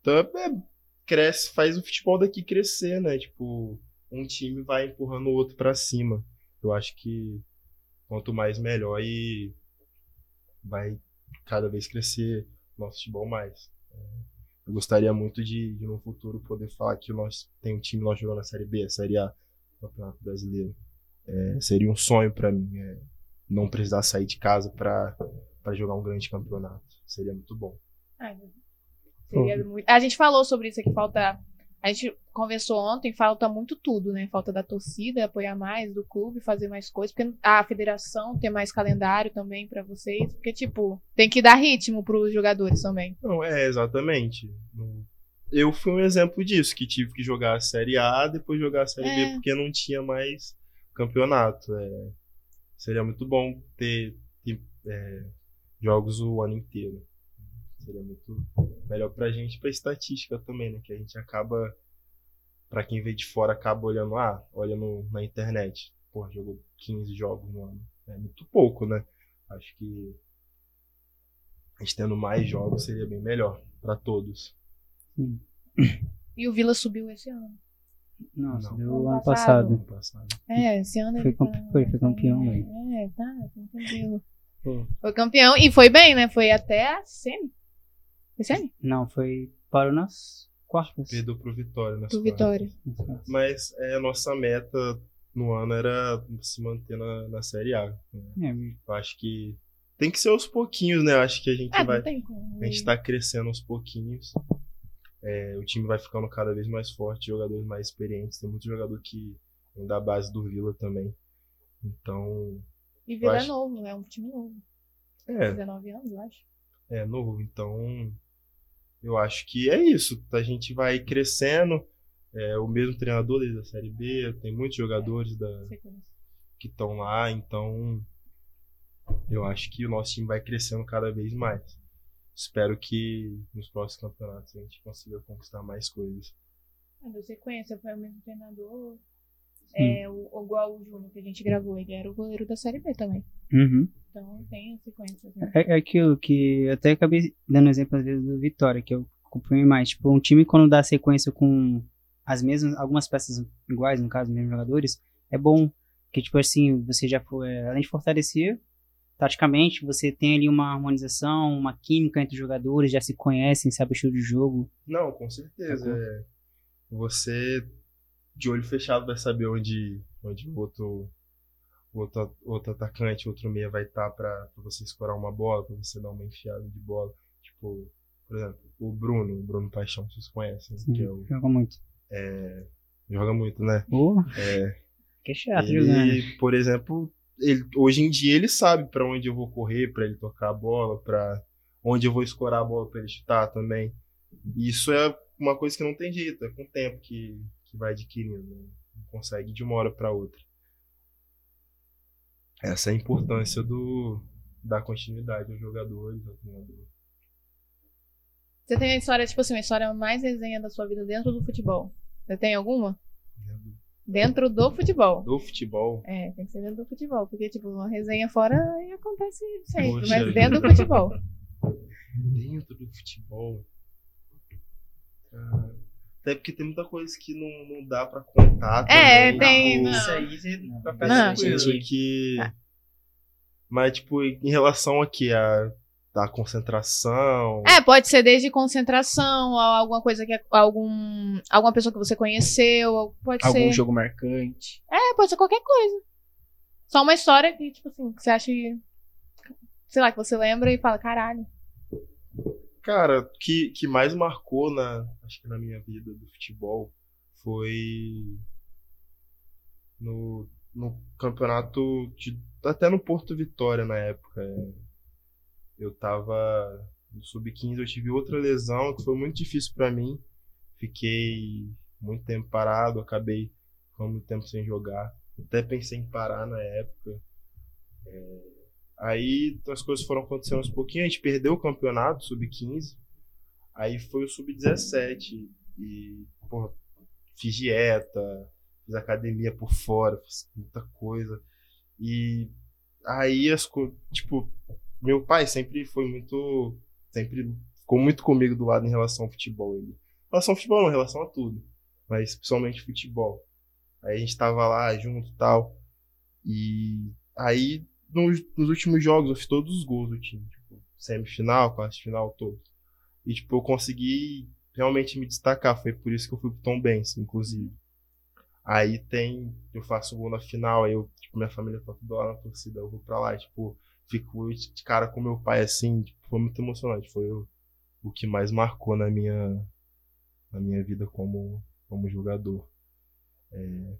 Speaker 4: Então, é, cresce, faz o futebol daqui crescer, né? Tipo, um time vai empurrando o outro pra cima. Eu acho que quanto mais melhor e vai cada vez crescer o nosso futebol mais. É, Eu gostaria muito de, de no futuro poder falar que nós tem um time nós jogando na Série B, a Série A do Campeonato Brasileiro. É, seria um sonho pra mim, é, não precisar sair de casa pra jogar um grande campeonato. Seria muito bom.
Speaker 1: Ah, seria muito- A gente falou sobre isso aqui, falta. A gente conversou ontem, falta muito tudo, né? Falta da torcida apoiar mais, do clube fazer mais coisas, porque a federação ter mais calendário também pra vocês, porque, tipo, tem que dar ritmo pros jogadores também.
Speaker 4: Não, é, exatamente. Eu fui um exemplo disso, que tive que jogar a Série A, depois jogar a Série
Speaker 1: É.
Speaker 4: B, porque não tinha mais campeonato. É, seria muito bom ter, ter, é, jogos o ano inteiro. Seria muito melhor pra gente, pra estatística também, né? Que a gente acaba, pra quem vê de fora, acaba olhando, ah, olha no, na internet. Pô, jogou 15 jogos no ano. É muito pouco, né? Acho que a gente tendo mais jogos seria bem melhor pra todos.
Speaker 1: E o Vila subiu esse ano.
Speaker 2: Nossa,
Speaker 4: Não.
Speaker 2: deu
Speaker 1: Ano
Speaker 2: ano
Speaker 1: passado.
Speaker 2: passado.
Speaker 1: É, esse ano
Speaker 2: Foi
Speaker 1: ele
Speaker 2: campe-
Speaker 1: tá-
Speaker 2: foi- foi campeão, velho.
Speaker 1: É, tá, foi tranquilo.
Speaker 2: Pô.
Speaker 1: Foi campeão e foi bem, né? Foi até a semi. Foi semi?
Speaker 2: Não, foi para nas quartas.
Speaker 4: Perdeu pro Vitória, né?
Speaker 1: Pro Vitória.
Speaker 4: Mas é, a nossa meta no ano era se manter na, na Série A.
Speaker 2: É,
Speaker 4: Eu acho que tem que ser aos pouquinhos, né? Eu acho que a gente
Speaker 1: Ah,
Speaker 4: vai.
Speaker 1: não tem como.
Speaker 4: A gente tá crescendo aos pouquinhos. É, o time vai ficando cada vez mais forte, jogadores mais experientes. Tem muito jogador que vem da base do Vila também. Então,
Speaker 1: E Vila é
Speaker 4: acho-
Speaker 1: novo, é um time novo.
Speaker 4: é,
Speaker 1: 19 anos, eu acho.
Speaker 4: é novo. Então, eu acho que é isso. A gente vai crescendo. é o mesmo treinador desde a Série B, tem muitos jogadores da, que estão lá, então eu acho que o nosso time vai crescendo cada vez mais. Espero que nos próximos campeonatos a gente consiga conquistar mais coisas.
Speaker 1: Deu sequência, foi o mesmo treinador. É, o, o- igual o Júnior que a gente gravou, ele era o goleiro da Série B também.
Speaker 2: Uhum.
Speaker 1: Então tem as sequências, né?
Speaker 2: É, é aquilo que eu até acabei dando exemplo às vezes do Vitória, que eu acompanho mais. Tipo, um time quando dá sequência com as mesmas, algumas peças iguais, no caso, os mesmos jogadores, é bom. Que, tipo assim, você já foi, é, além de fortalecer, taticamente, você tem ali uma harmonização, uma química entre os jogadores, já se conhecem, sabe o estilo de jogo.
Speaker 4: Não, com certeza.
Speaker 2: Sacou?
Speaker 4: é. Você, de olho fechado, vai saber onde, onde o outro, outro, outro atacante, outro meia vai estar pra, pra você escorar uma bola, pra você dar uma enfiada de bola. Tipo, por exemplo, o Bruno, o Bruno Paixão, vocês conhecem,
Speaker 2: Sim,
Speaker 4: que é o,
Speaker 2: joga muito.
Speaker 4: joga muito, né?
Speaker 2: Pô,
Speaker 4: É,
Speaker 2: que é chato jogando.
Speaker 4: ele, por exemplo, ele, hoje em dia ele sabe pra onde eu vou correr, pra ele tocar a bola, pra onde eu vou escorar a bola pra ele chutar também. Isso é uma coisa que não tem jeito, é com o tempo que, que vai adquirindo, né? não consegue de uma hora pra outra. Essa é a importância do dar continuidade aos jogadores, ao treinador.
Speaker 1: Você tem a história, tipo assim, uma história mais resenha da sua vida dentro do futebol. Você tem alguma? Dentro do futebol.
Speaker 4: Do futebol,
Speaker 1: É, tem que ser dentro do futebol. Porque, tipo, uma resenha fora acontece sempre.
Speaker 4: Poxa
Speaker 1: mas dentro do futebol. *laughs*
Speaker 4: dentro do futebol. Cara, até porque tem muita coisa que não, não dá pra contar.
Speaker 1: É,
Speaker 4: também,
Speaker 1: tem,
Speaker 4: tipo,
Speaker 1: não.
Speaker 2: Isso aí, você
Speaker 3: Não,
Speaker 2: tranquilo.
Speaker 4: coisa que. Mas, tipo, em relação aqui a da concentração.
Speaker 1: É, pode ser desde concentração, a alguma coisa que. algum alguma pessoa que você conheceu. Pode
Speaker 3: Algum
Speaker 1: ser.
Speaker 3: jogo marcante.
Speaker 1: É, pode ser qualquer coisa. Só uma história que, tipo assim, que você acha que. Sei lá, que você lembra e fala, caralho.
Speaker 4: Cara, que, que mais marcou na, acho que na minha vida do futebol foi no, no campeonato de, até no Porto Vitória na época. é. Eu tava no sub-15, eu tive outra lesão que foi muito difícil pra mim. Fiquei muito tempo parado, acabei ficando muito tempo sem jogar. Até pensei em parar na época. É, Aí as coisas foram acontecendo aos pouquinhos, a gente perdeu o campeonato, sub-15. Aí foi o sub-17. E, porra, fiz dieta, fiz academia por fora, fiz muita coisa. E aí as coisas. Tipo, meu pai sempre foi muito. Sempre ficou muito comigo do lado em relação ao futebol. Ele, em relação ao futebol, não, em relação a tudo. Mas principalmente futebol. Aí a gente tava lá junto e tal. E aí nos, nos últimos jogos eu fiz todos os gols do time. Tipo, semifinal, quarta final, todos. E tipo, eu consegui realmente me destacar. Foi por isso que eu fui pro Tom Benz, inclusive. Aí tem. Eu faço gol na final, aí eu, tipo, minha família tá toda lá na torcida, eu vou pra lá, tipo, fico de cara com meu pai assim, tipo, foi muito emocionante. Foi o, o que mais marcou na minha, na minha vida como, como jogador. É,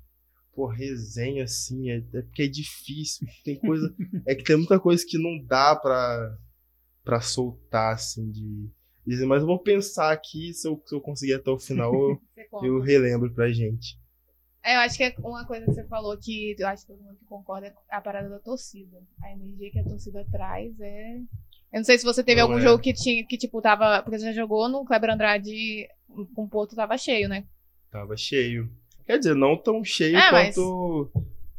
Speaker 4: pô, resenha assim, é, é porque é difícil. Tem coisa. *laughs* é que tem muita coisa que não dá pra, pra soltar, assim, de. dizer, Mas eu vou pensar aqui, se eu, se eu conseguir até o final, eu, *laughs* eu relembro pra gente.
Speaker 1: É, eu acho que é uma coisa que você falou que eu acho que todo mundo que concorda é a parada da torcida. A energia que a torcida traz é. Eu não sei se você teve
Speaker 4: Não
Speaker 1: algum
Speaker 4: é.
Speaker 1: jogo que tinha, que tipo, tava. Porque você já jogou no Kleber Andrade com o Porto tava cheio, né?
Speaker 4: Tava cheio. Quer dizer, não tão cheio
Speaker 1: É, mas-
Speaker 4: quanto.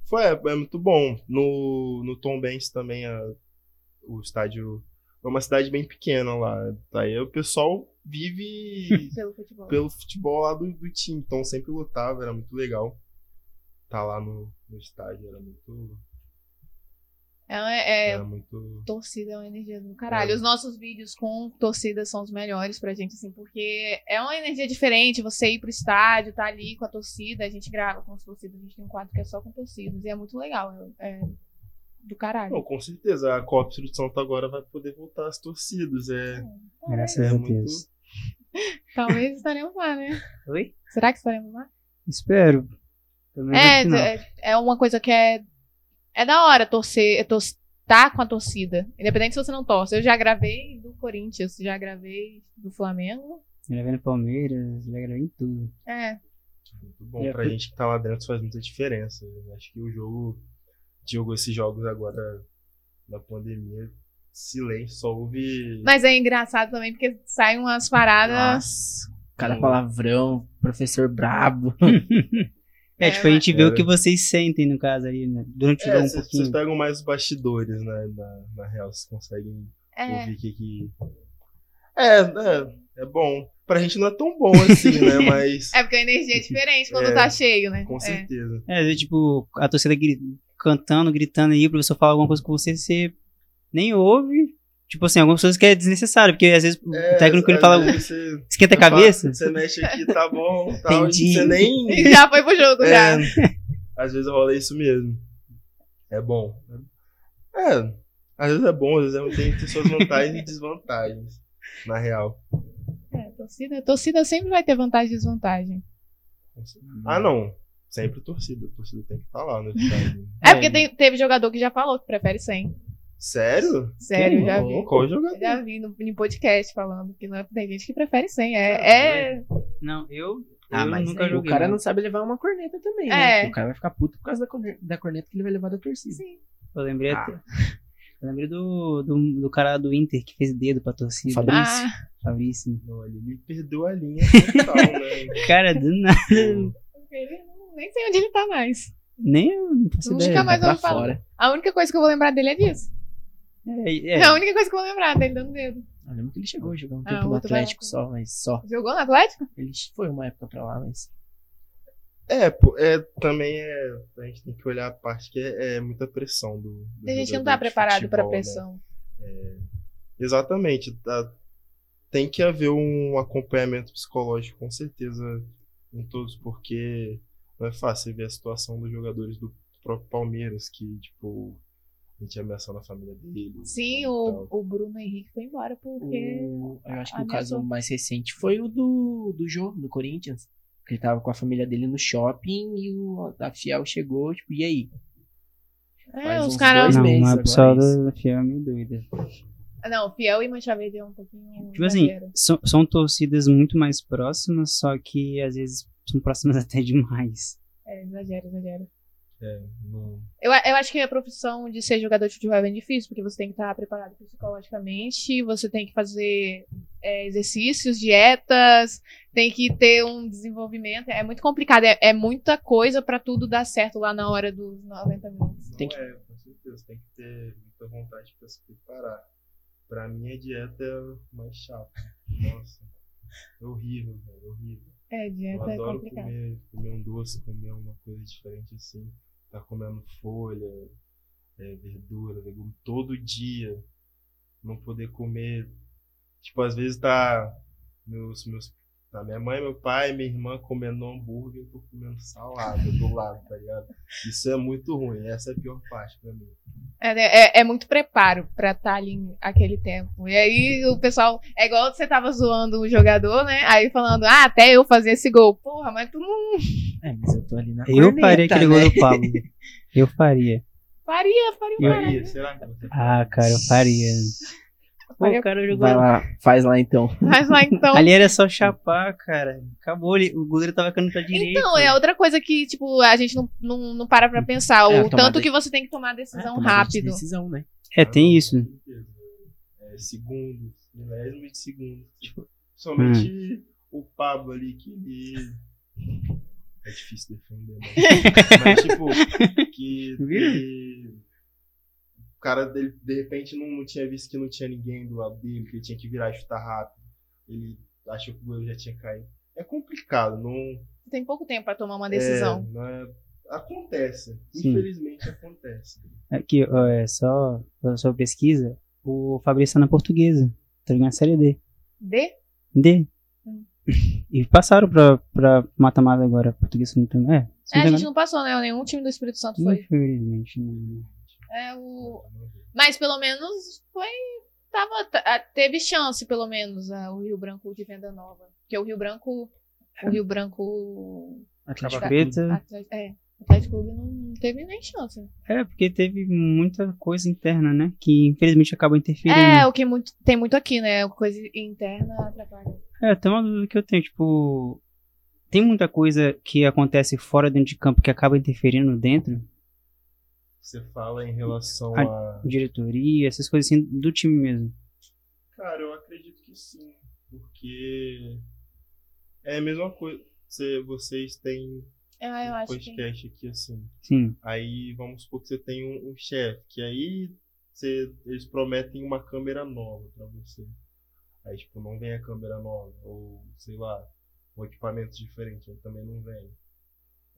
Speaker 4: Foi, é, é muito bom. No, no Tom Benz também, a- o estádio. É uma cidade bem pequena lá. Aí o pessoal vive *laughs*
Speaker 1: Pelo futebol.
Speaker 4: pelo futebol lá do, do time. Então sempre lutava, era muito legal. Tá lá no, no estádio, era muito.
Speaker 1: É, é,
Speaker 4: Era muito.
Speaker 1: torcida é uma energia do caralho.
Speaker 4: É.
Speaker 1: Os nossos vídeos com torcida são os melhores pra gente, assim, porque é uma energia diferente você ir pro estádio, tá ali com a torcida, a gente grava com as torcidas, a gente tem um quadro que é só com torcidas, e é muito legal. É, é do caralho.
Speaker 4: Não, com certeza. A Copa Espírito Santo agora vai poder voltar às torcidas. É,
Speaker 2: Graças
Speaker 4: é
Speaker 2: a
Speaker 4: muito.
Speaker 2: Deus. *laughs*
Speaker 1: Talvez estaremos lá, né?
Speaker 2: Oi?
Speaker 1: Será que estaremos lá?
Speaker 2: Espero.
Speaker 1: É, é, é uma coisa que é. É da hora torcer, é tor tá com a torcida. Independente se você não torce. Eu já gravei do Corinthians, já gravei do Flamengo.
Speaker 2: Já gravei no Palmeiras, já gravei em tudo.
Speaker 1: É.
Speaker 4: Muito bom.
Speaker 2: É,
Speaker 4: pra gente que tá lá dentro faz muita diferença. Eu acho que o jogo. Jogou esses jogos agora da pandemia. Silêncio, só houve.
Speaker 1: Mas é engraçado também porque saem umas paradas.
Speaker 3: Nossa, cada
Speaker 4: Hum.
Speaker 3: palavrão, professor brabo. *laughs*
Speaker 2: É, tipo, a gente vê
Speaker 4: É.
Speaker 2: o que vocês sentem, no caso, ali, né? Durante o
Speaker 4: É,
Speaker 2: jogo um
Speaker 4: vocês
Speaker 2: pouquinho.
Speaker 4: vocês pegam mais os bastidores, né? Na, na real, vocês conseguem
Speaker 1: É.
Speaker 4: ouvir o que que. É, é, é bom. Pra gente não é tão bom assim, né? *laughs* Mas.
Speaker 1: É porque a energia é diferente quando
Speaker 4: É,
Speaker 1: tá cheio, né?
Speaker 4: Com
Speaker 1: É.
Speaker 4: certeza.
Speaker 2: É, vezes, tipo, a torcida gri- cantando, gritando aí, o professor fala alguma coisa com você, você nem ouve. Tipo assim, algumas coisas que é desnecessário, porque às vezes
Speaker 4: É,
Speaker 2: o técnico ele fala,
Speaker 4: Você,
Speaker 2: esquenta a cabeça.
Speaker 4: Você mexe aqui, tá bom. Tal,
Speaker 2: Entendi.
Speaker 4: Você nem. *laughs*
Speaker 1: E já foi pro jogo, já.
Speaker 4: É, às vezes rola isso mesmo. É bom. É, às vezes é bom, às vezes é, tem, tem suas vantagens e desvantagens, na real.
Speaker 1: É, torcida, torcida sempre vai ter vantagem e desvantagem.
Speaker 4: Ah, não. Sempre torcida. Torcida tem que estar lá no estádio.
Speaker 1: É, porque tem- teve jogador que já falou que prefere 100.
Speaker 4: Sério?
Speaker 1: Sério, já vi.
Speaker 4: Qual jogador?
Speaker 1: Já vi no, em podcast falando que não é, tem gente que prefere 100. É, é,
Speaker 2: Não, eu,
Speaker 3: Ah,
Speaker 2: eu
Speaker 3: mas
Speaker 2: nunca joguei.
Speaker 3: o cara
Speaker 2: não.
Speaker 3: não sabe levar uma corneta também,
Speaker 1: É.
Speaker 3: né? O cara vai ficar puto por causa da, corne- da corneta que ele vai levar da torcida.
Speaker 1: sim.
Speaker 2: Eu lembrei
Speaker 3: Ah.
Speaker 2: até. Eu lembrei do, do, do cara do Inter que fez dedo pra torcida.
Speaker 3: Fabrício.
Speaker 1: Ah,
Speaker 2: Fabrício.
Speaker 4: Não, ele me perdeu a linha total, né? *laughs*
Speaker 2: Cara, do nada.
Speaker 1: ele não- nem sei onde ele tá mais.
Speaker 2: Nem eu não faço
Speaker 1: Nunca
Speaker 2: ideia.
Speaker 1: mais ouvi falar.
Speaker 3: fora.
Speaker 1: A única coisa que eu vou lembrar dele é disso.
Speaker 2: É,
Speaker 1: É,
Speaker 2: é.
Speaker 1: a única coisa que eu vou lembrar dele dando dedo.
Speaker 3: Eu lembro que ele chegou a jogar um
Speaker 1: Ah,
Speaker 3: tempo no. Atlético só, mas só.
Speaker 1: Jogou no Atlético?
Speaker 3: Ele foi uma época pra lá, mas.
Speaker 4: É, é, também é. A gente tem que olhar a parte que é, é muita pressão do. do
Speaker 1: Tem gente não tá preparado pra
Speaker 4: futebol, né?
Speaker 1: pressão.
Speaker 4: Exatamente. tá- tem que haver um acompanhamento psicológico, com certeza, em todos, porque não é fácil ver a situação dos jogadores do próprio Palmeiras, que, tipo, a gente ameaçando a família dele.
Speaker 1: Sim, o, o Bruno Henrique foi embora porque.
Speaker 3: O- eu acho que o
Speaker 1: ameaçou.
Speaker 3: caso mais recente foi o do, do Jô, do Corinthians. Que ele tava com a família dele no shopping e o, a Fiel chegou, tipo, e aí?
Speaker 1: É,
Speaker 3: Faz
Speaker 1: os
Speaker 3: uns
Speaker 1: caras.
Speaker 2: Não,
Speaker 3: meses
Speaker 2: pessoal
Speaker 3: isso.
Speaker 2: da Fiel é meio doida.
Speaker 1: Não, Fiel e Mancha Verde é um pouquinho.
Speaker 2: Tipo assim,
Speaker 1: exagero.
Speaker 2: são, são torcidas muito mais próximas, só que às vezes são próximas *laughs* até demais.
Speaker 1: É, exagero, exagero.
Speaker 4: É, não-
Speaker 1: Eu, eu acho que a profissão de ser jogador de futebol é bem difícil, porque você tem que estar preparado psicologicamente, você tem que fazer é, exercícios, dietas, tem que ter um desenvolvimento. É muito complicado, é, é muita coisa pra tudo dar certo lá na hora dos 90 minutos.
Speaker 4: não
Speaker 3: Tem que-
Speaker 4: é, com certeza. Tem que ter muita vontade pra se preparar. Pra mim, a dieta é o mais chato. Nossa. É horrível, velho. é Horrível.
Speaker 1: É,
Speaker 4: Eu
Speaker 1: dieta é
Speaker 4: adoro
Speaker 1: complicado.
Speaker 4: comer, comer um doce, comer uma coisa diferente assim. Tá comendo folha, é, verdura, legume todo dia. Não poder comer. Tipo, às vezes tá. Meus, meus, tá minha mãe, meu pai, minha irmã comendo hambúrguer, eu tô comendo salada do lado, tá ligado? Isso é muito ruim. Essa é a pior parte pra mim.
Speaker 1: É, é, é muito preparo pra estar ali em aquele tempo. E aí o pessoal. É igual você tava zoando o jogador, né? Aí falando, ah, até eu fazer esse gol. Porra, mas tu não
Speaker 3: É, mas eu tô ali na
Speaker 2: Eu
Speaker 3: corneta,
Speaker 2: faria aquele
Speaker 3: né?
Speaker 2: gol do Pablo. Eu faria.
Speaker 1: faria, faria o
Speaker 2: Eu-.
Speaker 4: Faria, será que você
Speaker 2: Ah, cara, eu faria. Pô, o cara jogou.
Speaker 3: Vai lá, faz lá então.
Speaker 1: Mas lá então. *laughs*
Speaker 2: Ali era só chapar, cara. Acabou, ele- o goleiro tava ficando pra direita.
Speaker 1: Então, é outra coisa que, tipo, a gente não, não, não para pra pensar.
Speaker 3: É,
Speaker 1: o tanto
Speaker 3: de-
Speaker 1: que você tem que tomar
Speaker 3: É,
Speaker 1: decisão
Speaker 3: tomada de
Speaker 1: rápido.
Speaker 3: Decisão, né?
Speaker 2: É, tem isso.
Speaker 4: É, segundos, milésimos de segundos. Tipo, somente o Pablo ali que ele. *laughs* É difícil defender, né? Mas, tipo, que *laughs* ele- o cara dele, de repente, não, não tinha visto que não tinha ninguém do lado dele, que ele tinha que virar e chutar rápido. Ele achou que o goleiro já tinha caído. É complicado, não.
Speaker 1: Tem pouco tempo pra tomar uma decisão.
Speaker 4: É, não é- acontece.
Speaker 2: Sim.
Speaker 4: Infelizmente acontece.
Speaker 2: Aqui, ó, é só a sua pesquisa. O Fabrício tá na portuguesa. Tá jogando a série D.
Speaker 1: D?
Speaker 2: D.
Speaker 1: Hum. *laughs*
Speaker 2: E passaram pra, pra mata-mata agora. Português não tem. É,
Speaker 1: É, a gente não passou, né? Nenhum time do Espírito Santo foi.
Speaker 2: Infelizmente, não.
Speaker 1: É, o... Mas pelo menos foi. Tava, ah, teve chance, pelo menos, ah, o Rio Branco de Venda Nova. Porque o Rio Branco. O Rio Branco.
Speaker 3: Atlético
Speaker 2: preta.
Speaker 1: É, o Atlético Clube não teve nem chance.
Speaker 2: É, porque teve muita coisa interna, né? Que infelizmente acaba interferindo.
Speaker 1: É, o que muito, tem muito aqui, né? Coisa interna atrapalha.
Speaker 2: É, tem uma dúvida que eu tenho, tipo. tem muita coisa que acontece fora dentro de campo que acaba interferindo dentro,
Speaker 4: Você fala em relação
Speaker 2: A-
Speaker 4: a.
Speaker 2: diretoria, essas coisas assim do time mesmo.
Speaker 4: Cara, eu acredito que sim. Porque é a mesma coisa. Você- vocês têm
Speaker 1: Ah, eu
Speaker 4: um
Speaker 1: acho que.
Speaker 4: podcast aqui assim.
Speaker 2: Sim,
Speaker 4: Aí vamos supor que você tem um, um chefe, que aí você- eles prometem uma câmera nova pra você. Aí, tipo, não vem a câmera nova, ou sei lá, um equipamento diferente, aí também não vem.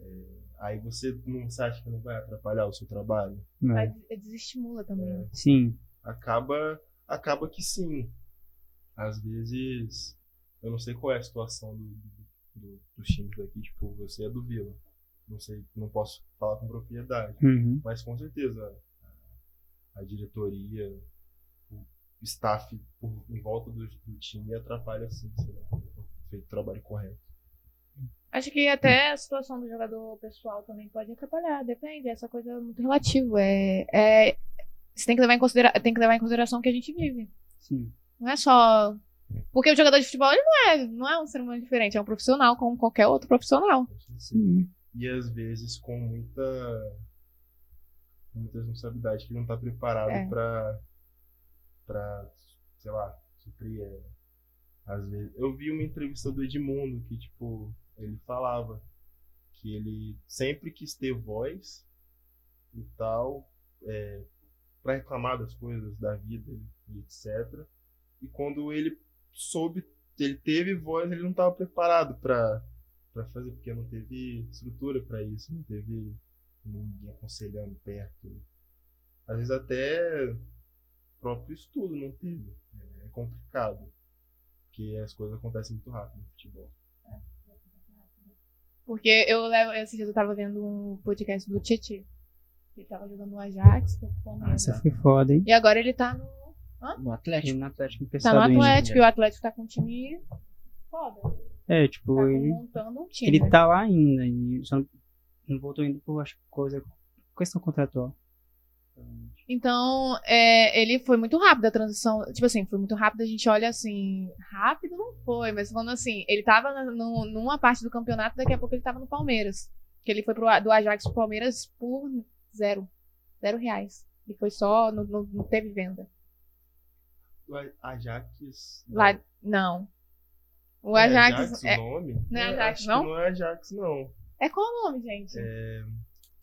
Speaker 4: É, aí você não você acha que não vai atrapalhar o seu trabalho?
Speaker 2: é.
Speaker 1: Mas desestimula também.
Speaker 4: É,
Speaker 2: sim,
Speaker 4: acaba, acaba que sim. Às vezes, eu não sei qual é a situação do, do- do- dos times daqui, tipo, você é do Vila. Não sei, não posso falar com propriedade.
Speaker 2: uhum,
Speaker 4: Mas com certeza a, a diretoria, o staff por, em volta do, do time atrapalha sim, se não for feito o trabalho correto.
Speaker 1: Acho que até a situação do jogador pessoal também pode atrapalhar, depende, essa coisa é muito relativa. É, é, você tem que, levar em considera tem que levar em consideração o que a gente vive.
Speaker 2: sim.
Speaker 1: Não é só. Porque o jogador de futebol ele não é, não é um ser humano diferente, é um profissional como qualquer outro profissional.
Speaker 2: sim.
Speaker 4: E às vezes com muita, muita responsabilidade que ele não está preparado
Speaker 1: É.
Speaker 4: para para sei lá, suprir. é, às vezes. Eu vi uma entrevista do Edmundo que, tipo, ele falava que ele sempre quis ter voz e tal, é, para reclamar das coisas da vida e etc. E quando ele soube, ele teve voz, ele não estava preparado para para fazer, porque não teve estrutura para isso, não teve ninguém aconselhando perto. Às vezes até próprio estudo não teve. É complicado. Porque as coisas acontecem muito rápido no futebol.
Speaker 1: Porque eu levo. Esses dias eu tava vendo um podcast do Tietchan. Ele tava jogando no Ajax.
Speaker 2: Essa foi foda, hein?
Speaker 1: E agora ele tá no.
Speaker 3: No
Speaker 2: Ele
Speaker 3: Atlético.
Speaker 2: no Atlético
Speaker 1: Tá no. Atlético, e o Atlético tá com um time foda.
Speaker 2: É,
Speaker 1: Tá
Speaker 2: tipo, ele,
Speaker 1: montando um time.
Speaker 2: ele
Speaker 1: né?
Speaker 2: tá lá ainda. E só não, não voltou ainda por acho, coisa, questão contratual.
Speaker 1: Então, é, ele foi muito rápido a transição. Tipo assim, foi muito rápido. A gente olha assim. Rápido não foi, mas falando assim, ele tava no- numa parte do campeonato, daqui a pouco ele tava no Palmeiras. Que ele foi pro, do Ajax pro Palmeiras por zero. Zero reais. E foi só. Não, não, não teve venda.
Speaker 4: O Ajax.
Speaker 1: Lá, não. O
Speaker 4: É
Speaker 1: Ajax.
Speaker 4: Ajax
Speaker 1: é,
Speaker 4: o nome?
Speaker 1: não é Ajax, não?
Speaker 4: não é Ajax, não.
Speaker 1: é qual o nome, gente?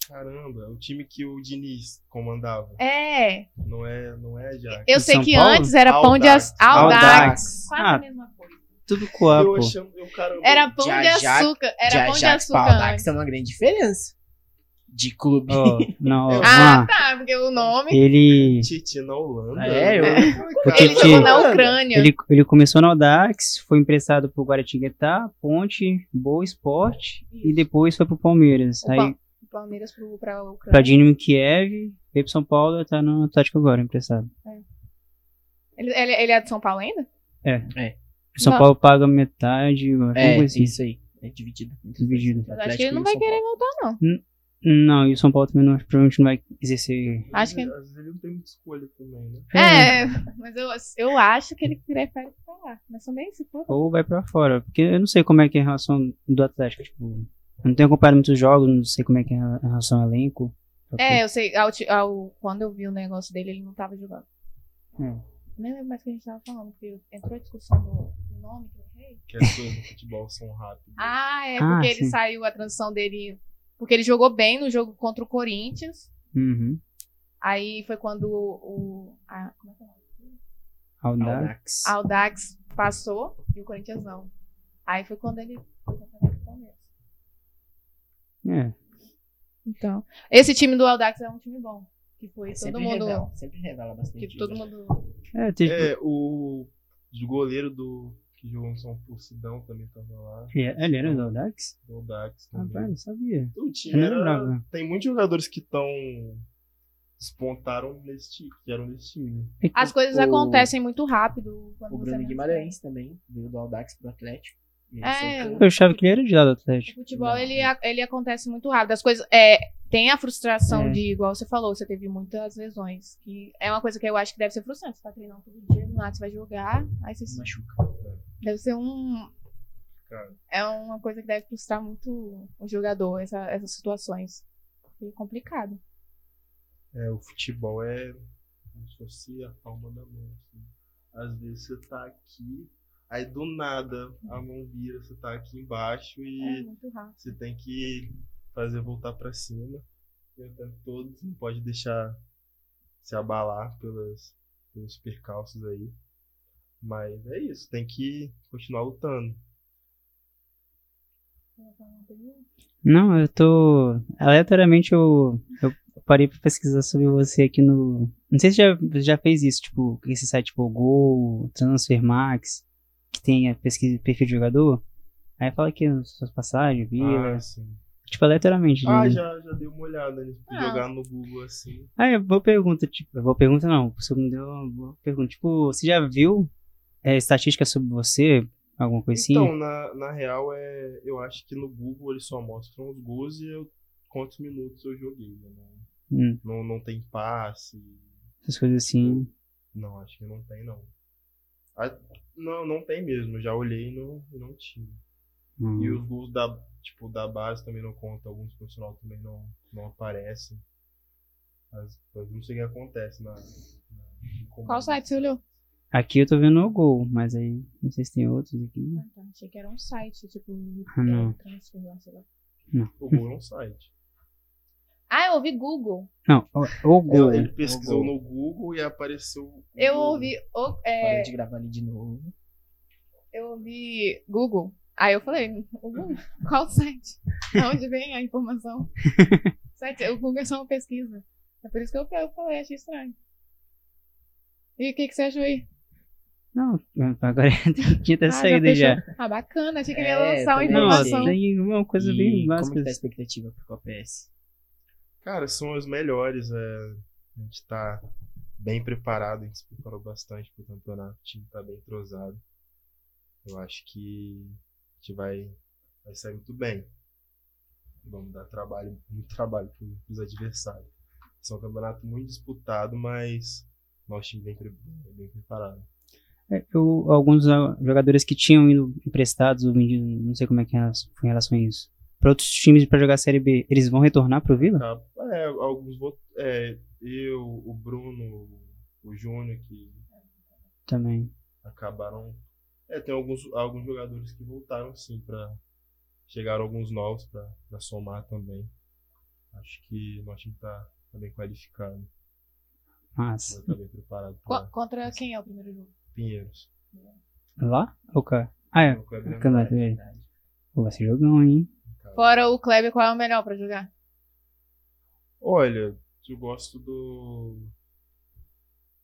Speaker 4: Caramba, o time que o Diniz comandava.
Speaker 1: É.
Speaker 4: Não é, não é Ajax.
Speaker 1: Eu
Speaker 2: De
Speaker 1: sei
Speaker 2: São
Speaker 1: que
Speaker 2: Paulo?
Speaker 1: antes era pão de açúcar. Audax. Quase
Speaker 2: Ah,
Speaker 1: a mesma coisa.
Speaker 2: Tudo pô.
Speaker 4: eu, caramba,
Speaker 1: Era pão
Speaker 3: De
Speaker 1: de, açúcar. Era pão de
Speaker 3: Ajax pra
Speaker 1: açúcar.
Speaker 3: Audax
Speaker 1: antes.
Speaker 3: tem uma grande diferença. De clube.
Speaker 2: Ó, não,
Speaker 4: Eu- *laughs*
Speaker 1: Ah,
Speaker 2: lá.
Speaker 1: tá, porque o nome.
Speaker 2: Ele,
Speaker 4: Tite na Holanda.
Speaker 3: É, eu-
Speaker 1: Ele
Speaker 2: Tite-
Speaker 1: jogou na Ucrânia.
Speaker 2: ele, ele começou no Audax, foi emprestado pro Guaratinguetá, Ponte, Boa Esporte e depois foi pro Palmeiras.
Speaker 1: O
Speaker 2: Aí
Speaker 1: o Palmeiras pro, pra Ucrânia.
Speaker 2: pra Dinamo Kiev, veio pro São Paulo e tá no Atlético agora, emprestado.
Speaker 1: Ele, ele, ele é de São Paulo ainda?
Speaker 2: São
Speaker 1: Não.
Speaker 2: Paulo paga metade,
Speaker 3: É,
Speaker 2: assim.
Speaker 3: isso aí. É dividido.
Speaker 2: Dividido.
Speaker 1: Eu acho que ele não vai querer voltar, não.
Speaker 2: Não, e o São Paulo também não, provavelmente não vai exercer.
Speaker 1: Acho que-
Speaker 4: Às vezes ele não tem muita escolha também, né?
Speaker 1: É, mas eu, eu acho que ele prefere ficar lá. Mas também, se for.
Speaker 2: Ou vai pra fora. Porque eu não sei como é que é a relação do Atlético. Tipo, eu não tenho acompanhado muitos jogos, não sei como é que é a relação ao elenco.
Speaker 1: É, eu sei. Ao, ao- quando eu vi o negócio dele, ele não tava jogando.
Speaker 2: É.
Speaker 1: Nem lembro mais o que a gente tava falando, porque entrou a discussão do, do nome que eu errei.
Speaker 4: Que as coisas no futebol são rápidas. *laughs*
Speaker 1: Ah, é,
Speaker 2: Ah,
Speaker 1: porque ele
Speaker 2: sim.
Speaker 1: saiu, a transição dele. Porque ele jogou bem no jogo contra o Corinthians.
Speaker 2: Uhum.
Speaker 1: Aí foi quando o. o a, como é que é o nome?
Speaker 2: Audax.
Speaker 3: Audax.
Speaker 1: A Audax passou e o Corinthians não. Aí foi quando ele foi.
Speaker 2: É.
Speaker 1: Então, esse time do Audax é um time bom. Que foi todo
Speaker 3: sempre
Speaker 1: mundo.
Speaker 3: revela, sempre revela bastante.
Speaker 1: Que todo
Speaker 3: jogador.
Speaker 1: mundo.
Speaker 2: É, teve...
Speaker 4: É, o, o goleiro do que jogou no São Paulo, Sidão, também tava lá.
Speaker 2: É, Ele era do Audax?
Speaker 4: Do Dax também.
Speaker 2: Rapaz, não sabia.
Speaker 4: O
Speaker 2: Eu
Speaker 4: time era,
Speaker 2: lembrava.
Speaker 4: tem muitos jogadores que estão despontaram nesse time, que eram nesse time.
Speaker 1: As coisas
Speaker 3: O-
Speaker 1: acontecem muito rápido.
Speaker 3: O Bruno Guimarães também, veio do Audax pro Atlético. E
Speaker 1: É,
Speaker 2: Eu achava que ele era de do
Speaker 1: O
Speaker 2: Atlético.
Speaker 1: futebol,
Speaker 3: Não,
Speaker 1: ele, ele acontece muito rápido. As coisas. É, tem a frustração
Speaker 2: É.
Speaker 1: de, igual você falou, você teve muitas lesões. Que é uma coisa que eu acho que deve ser frustrante. Você tá treinando todo dia, do nada você vai jogar, aí você se-
Speaker 3: machuca.
Speaker 1: Deve ser um. É uma coisa que deve frustrar muito o jogador, essa- essas situações. É complicado.
Speaker 4: É, o futebol é como se fosse a palma da mão. assim. Às vezes você tá aqui, aí do nada a mão vira, você tá aqui embaixo
Speaker 1: É
Speaker 4: e
Speaker 1: rápido.
Speaker 4: você tem que fazer voltar pra cima. E o tempo todo você não pode deixar se abalar pelas, pelos percalços aí. Mas é isso, tem que continuar lutando.
Speaker 2: Não, eu tô. Aleatoriamente eu, eu parei pra pesquisar sobre você aqui no. Não sei se já, já fez isso, tipo, esse site tipo Gol, Transfermax, tem a pesquisa perfil de jogador. Aí fala aqui as suas passagens, vila.
Speaker 4: Ah, sim.
Speaker 2: Tipo, aleatoriamente.
Speaker 4: Ah,
Speaker 2: né?
Speaker 4: já, já dei uma olhada, né?
Speaker 1: Ah.
Speaker 4: Jogar no Google assim.
Speaker 2: Ah, é boa pergunta, tipo, boa pergunta não, você me deu uma boa pergunta. Tipo, você já viu é, estatística sobre você? Alguma coisa assim?
Speaker 4: Então, na, na real, é, eu acho que no Google eles só mostram os gols e eu, quantos minutos eu joguei. né? Não,
Speaker 2: Hum,
Speaker 4: não, não tem passe.
Speaker 2: essas coisas assim.
Speaker 4: Não, acho que não tem, não. Ah, não, não tem mesmo. Já olhei e não, não tinha.
Speaker 2: Hum.
Speaker 4: E os gols da, tipo, da base também não contam. Alguns profissionais também não, não aparecem. Mas, mas não sei o que acontece na. na.
Speaker 1: Qual site você olhou?
Speaker 2: Aqui eu tô vendo o Gol, mas aí não sei se tem outros aqui.
Speaker 1: Ah, tá. Achei que era um site, tipo,
Speaker 2: Ah, não.
Speaker 1: transfer lá, sei lá.
Speaker 4: O Google é um site.
Speaker 1: Ah, eu ouvi Google.
Speaker 2: Não, o, Gol.
Speaker 4: Ele pesquisou
Speaker 3: Google.
Speaker 4: no Google e apareceu.
Speaker 1: Eu
Speaker 4: Google.
Speaker 1: ouvi. o-
Speaker 3: Para
Speaker 1: é,
Speaker 3: de gravar ali de novo.
Speaker 1: eu ouvi Google. Aí eu falei, o Google? Qual *laughs* site? Onde vem a informação? *laughs* site, o Google é só uma pesquisa. É por isso que eu, eu falei, achei estranho. E o que, que você achou aí?
Speaker 2: Não, agora *laughs* tinha até
Speaker 1: Ah, já
Speaker 2: saído já.
Speaker 1: Ah, bacana. Achei que ele ia
Speaker 3: É,
Speaker 1: lançar uma
Speaker 3: também
Speaker 2: Não,
Speaker 1: informação.
Speaker 2: tem uma coisa
Speaker 3: E
Speaker 2: bem
Speaker 3: como
Speaker 2: básica.
Speaker 3: que tá a expectativa pro Copa S?
Speaker 4: Cara, são os melhores. é, a gente tá bem preparado, a gente se preparou bastante pro campeonato. O time tá bem entrosado. Eu acho que a gente vai, vai sair muito bem. Vamos dar trabalho, muito trabalho pro- pros adversários. Esse é um campeonato muito disputado, mas nosso time pre- bem preparado.
Speaker 2: É, eu- alguns jogadores que tinham ido emprestados não sei como é que é foi em relação a isso, para outros times para jogar a Série B, eles vão retornar pro Vila?
Speaker 4: Tá, é, alguns vo- é, eu, o Bruno, o Júnior, que
Speaker 2: Também.
Speaker 4: acabaram. É, tem alguns, alguns jogadores que voltaram sim para chegaram alguns novos para somar também. Acho que o nosso time tá, tá bem qualificado,
Speaker 2: Mas
Speaker 4: tá bem preparado para
Speaker 1: Contra quem é o primeiro jogo?
Speaker 4: Pinheiros.
Speaker 2: lá? Ou cá? Ah, é.
Speaker 4: O Andrade,
Speaker 2: é.
Speaker 3: Verdade.
Speaker 2: Pô, vai ser jogão, hein?
Speaker 1: Fora o Kleber, qual é o melhor pra jogar?
Speaker 4: Olha, eu gosto do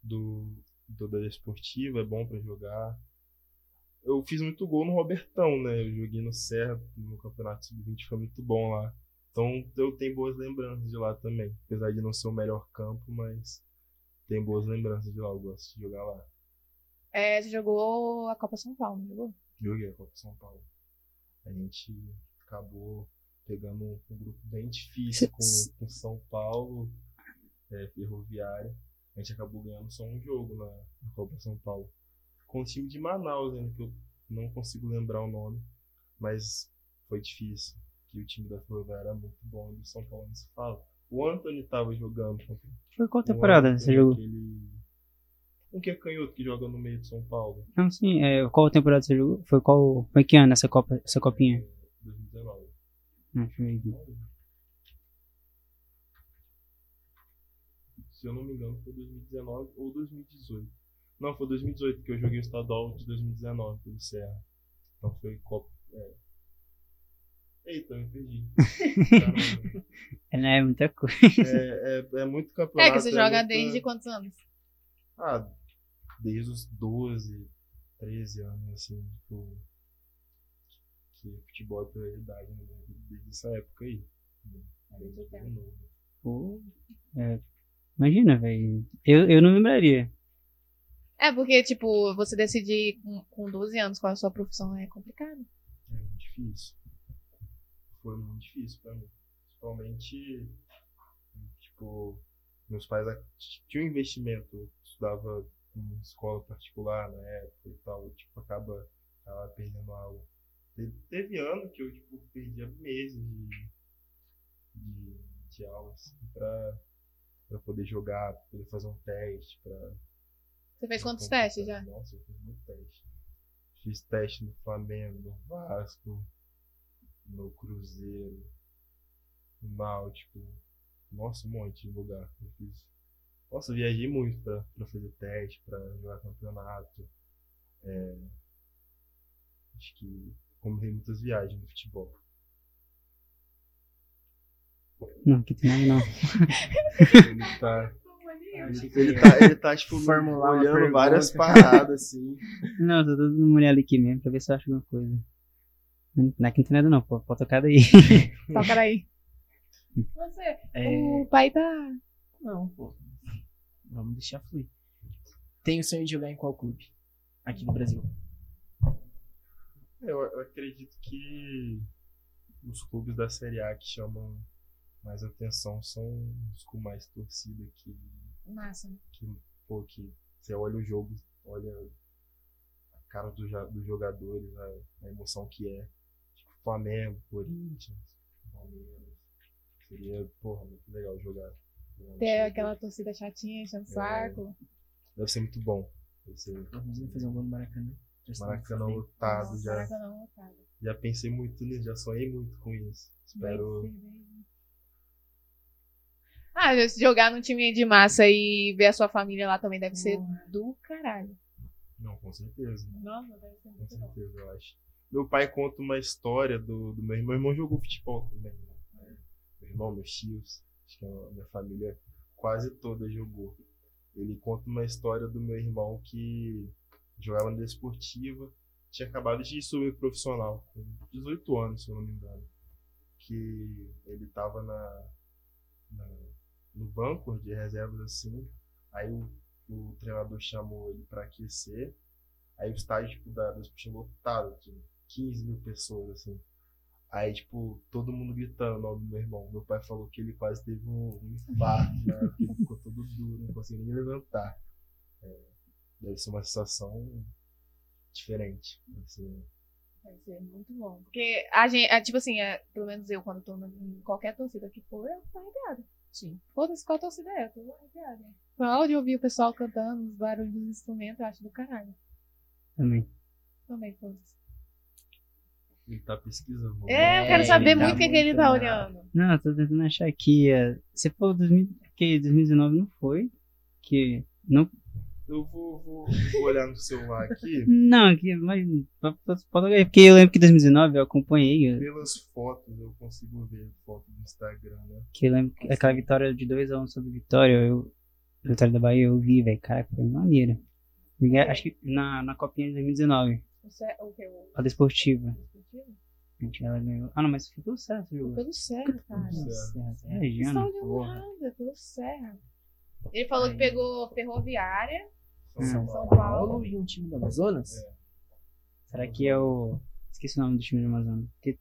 Speaker 4: do, do da esportiva, é bom para jogar. Eu fiz muito gol no Robertão, né? Eu joguei no Serra, no Campeonato Sub-20 foi muito bom lá. Então eu tenho boas lembranças de lá também. Apesar de não ser o melhor campo, mas tenho boas lembranças de lá. Eu gosto de jogar lá.
Speaker 1: É, você jogou a Copa São Paulo, não jogou?
Speaker 4: Joguei a Copa São Paulo. A gente acabou pegando um, um grupo bem difícil com, com São Paulo, é, Ferroviária. A gente acabou ganhando só um jogo na, na Copa São Paulo. Com o time de Manaus, ainda, que eu não consigo lembrar o nome. Mas foi difícil. Que o time da Ferroviária era muito bom e do São Paulo não se fala. O Anthony tava jogando
Speaker 2: Foi qual temporada
Speaker 4: Anthony,
Speaker 2: você jogou?
Speaker 4: Aquele... Um que é canhoto que joga no meio de São Paulo.
Speaker 2: Não, sim, é, qual temporada você jogou? Foi qual. Foi que ano essa, Copa, essa copinha?
Speaker 4: É, 2019.
Speaker 2: Não, deixa eu ver aqui.
Speaker 4: Se eu não me engano, foi 2019 ou 2018. Não, foi 2018 que eu joguei o estadual de 2019 pelo Serra. Então foi Copa. É. Eita, me perdi. *laughs*
Speaker 2: É, né, muita coisa.
Speaker 4: é, é, é muito
Speaker 1: É
Speaker 4: campeonato.
Speaker 1: que você joga
Speaker 4: muita-
Speaker 1: desde quantos anos?
Speaker 4: Ah, desde os 12, 13 anos, assim, tipo. Que futebol é prioridade, né? Desde essa época aí. Novo.
Speaker 2: Pô, é, imagina, velho. Eu, eu não lembraria.
Speaker 1: É, porque, tipo, você decidir com, com 12 anos qual é a sua profissão é complicado.
Speaker 4: É muito difícil. Foi muito difícil pra mim. Principalmente, tipo, meus pais tinham investimento. Eu estudava em escola particular na época e tal. Tipo, acaba, acaba perdendo algo. Teve, ano que eu, tipo, perdia meses de, de, de aula, assim, pra, pra poder jogar, pra poder fazer um teste, pra...
Speaker 1: Você fez quantos testes já?
Speaker 4: Nossa, eu fiz muito teste. Fiz teste no Flamengo, no Vasco, no Cruzeiro, no Náutico. Nossa, um monte de lugar. Eu fiz. Nossa, eu viajei muito pra, pra fazer teste, pra jogar campeonato. É, Acho que comprei muitas viagens no futebol.
Speaker 2: Não, aqui tem nada não.
Speaker 4: Ele tá,
Speaker 3: que
Speaker 4: ele tá, ele tá tipo,
Speaker 3: Formular
Speaker 4: olhando várias paradas assim.
Speaker 2: Não, eu tô dando uma olhada aqui mesmo pra ver se eu acho alguma coisa. Não, aqui não tem nada não, pô, pode tocar daí.
Speaker 1: Toca aí. *laughs* Você,
Speaker 3: É,
Speaker 1: o pai tá.
Speaker 3: Não, pô. Vamos deixar fluir. Tem o sonho de jogar em qual clube? Aqui no Brasil.
Speaker 4: Eu, eu acredito que os clubes da Série A que chamam mais atenção são os com mais torcida que,
Speaker 1: Massa. né?
Speaker 4: que, pô, que você olha o jogo, olha a cara do, dos jogadores, a, a emoção que é. Tipo, Flamengo, Corinthians, Palmeiras. Seria, porra, muito legal jogar.
Speaker 1: Ter aquela torcida chatinha, enchendo o
Speaker 4: É.
Speaker 1: saco.
Speaker 4: Deve ser muito bom. Deve ser
Speaker 3: Vamos fazer um gol no Maracanã.
Speaker 4: Maracanã lotado
Speaker 1: Nossa,
Speaker 4: já.
Speaker 1: Maracanã lotado.
Speaker 4: Já pensei muito nisso, já sonhei muito com isso. Espero.
Speaker 1: Bem- Ah, se jogar num time de massa e ver a sua família lá também deve ser do caralho.
Speaker 4: Não, com certeza.
Speaker 1: Nossa, deve ser
Speaker 4: Com
Speaker 1: muito bom.
Speaker 4: certeza, eu acho. Meu pai conta uma história do, do meu irmão. Meu irmão jogou futebol também. Né? Meu irmão, meus tios, acho que a minha família quase toda jogou. Ele conta uma história do meu irmão que jogava na desportiva, tinha acabado de subir pro profissional, com 18 anos, se eu não me engano. Que ele tava na, na- no banco de reservas assim, aí o, o treinador chamou ele para aquecer. Aí o estádio tipo, da desportiva lotado, tinha 15 mil pessoas, assim. Aí, tipo, todo mundo gritando o nome do meu irmão. Meu pai falou que ele quase teve um, um infarto, né? Ele ficou todo duro, não conseguia nem levantar. É, deve ser uma sensação diferente. Assim,
Speaker 1: Vai ser muito bom. Porque a gente, é, tipo assim, é, pelo menos eu, quando tô em qualquer torcida que for, eu tô arrepiada.
Speaker 3: Sim.
Speaker 1: Foda-se qual torcida é, eu tô arrepiada. Só de ouvir o pessoal cantando, os barulhos dos instrumentos, eu acho do caralho.
Speaker 2: Também.
Speaker 1: Também, foda-se.
Speaker 4: ele tá pesquisando.
Speaker 1: É, eu quero
Speaker 3: É,
Speaker 1: saber
Speaker 3: tá
Speaker 1: muito o que, que ele tá olhando.
Speaker 2: Não, eu tô tentando achar aqui. é, Você falou 2000, que 2019 não foi. Que. Não,
Speaker 4: Eu vou, vou, vou olhar no celular aqui.
Speaker 2: não que, mas. Porque eu lembro que 2019 eu acompanhei. eu-
Speaker 4: Pelas fotos, eu consigo ver foto do Instagram, né?
Speaker 2: Que eu lembro que aquela vitória de 2x1 sobre Vitória, eu. Vitória da Bahia, eu vi, velho. Caraca, foi maneira. Acho que na, na Copinha de 2019,
Speaker 1: O, Cé- o que?
Speaker 2: A desportiva. Gente ela ganhou. Ah, não, mas foi tudo certo, viu?
Speaker 1: Pelo Serra, cara.
Speaker 4: Certo.
Speaker 2: Nossa, é,
Speaker 1: pelo Serra. Ele falou que pegou ferroviária.
Speaker 3: São,
Speaker 1: São
Speaker 3: Paulo.
Speaker 1: Paulo.
Speaker 3: e um time do Amazonas?
Speaker 2: Será que é o. Esqueci o nome do time do Amazonas. Que...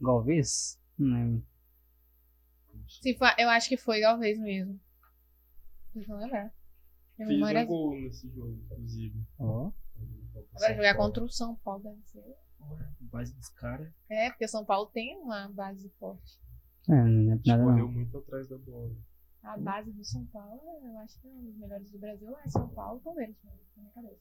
Speaker 2: Galvez? Não lembro.
Speaker 1: Se fa- Eu acho que foi Galvez mesmo. Vocês vão lembrar. Minha
Speaker 4: Fiz
Speaker 1: memória-
Speaker 4: um gol nesse jogo, inclusive.
Speaker 2: Ó.
Speaker 1: Agora jogar contra o São Paulo deve ser.
Speaker 3: Base dos caras.
Speaker 1: É, porque São Paulo tem uma base forte.
Speaker 2: É, não lembro nada
Speaker 4: Correu muito atrás da bola.
Speaker 1: A base do São Paulo, eu acho que é um dos melhores do Brasil. É São Paulo e Palmeiras, né, na minha cabeça.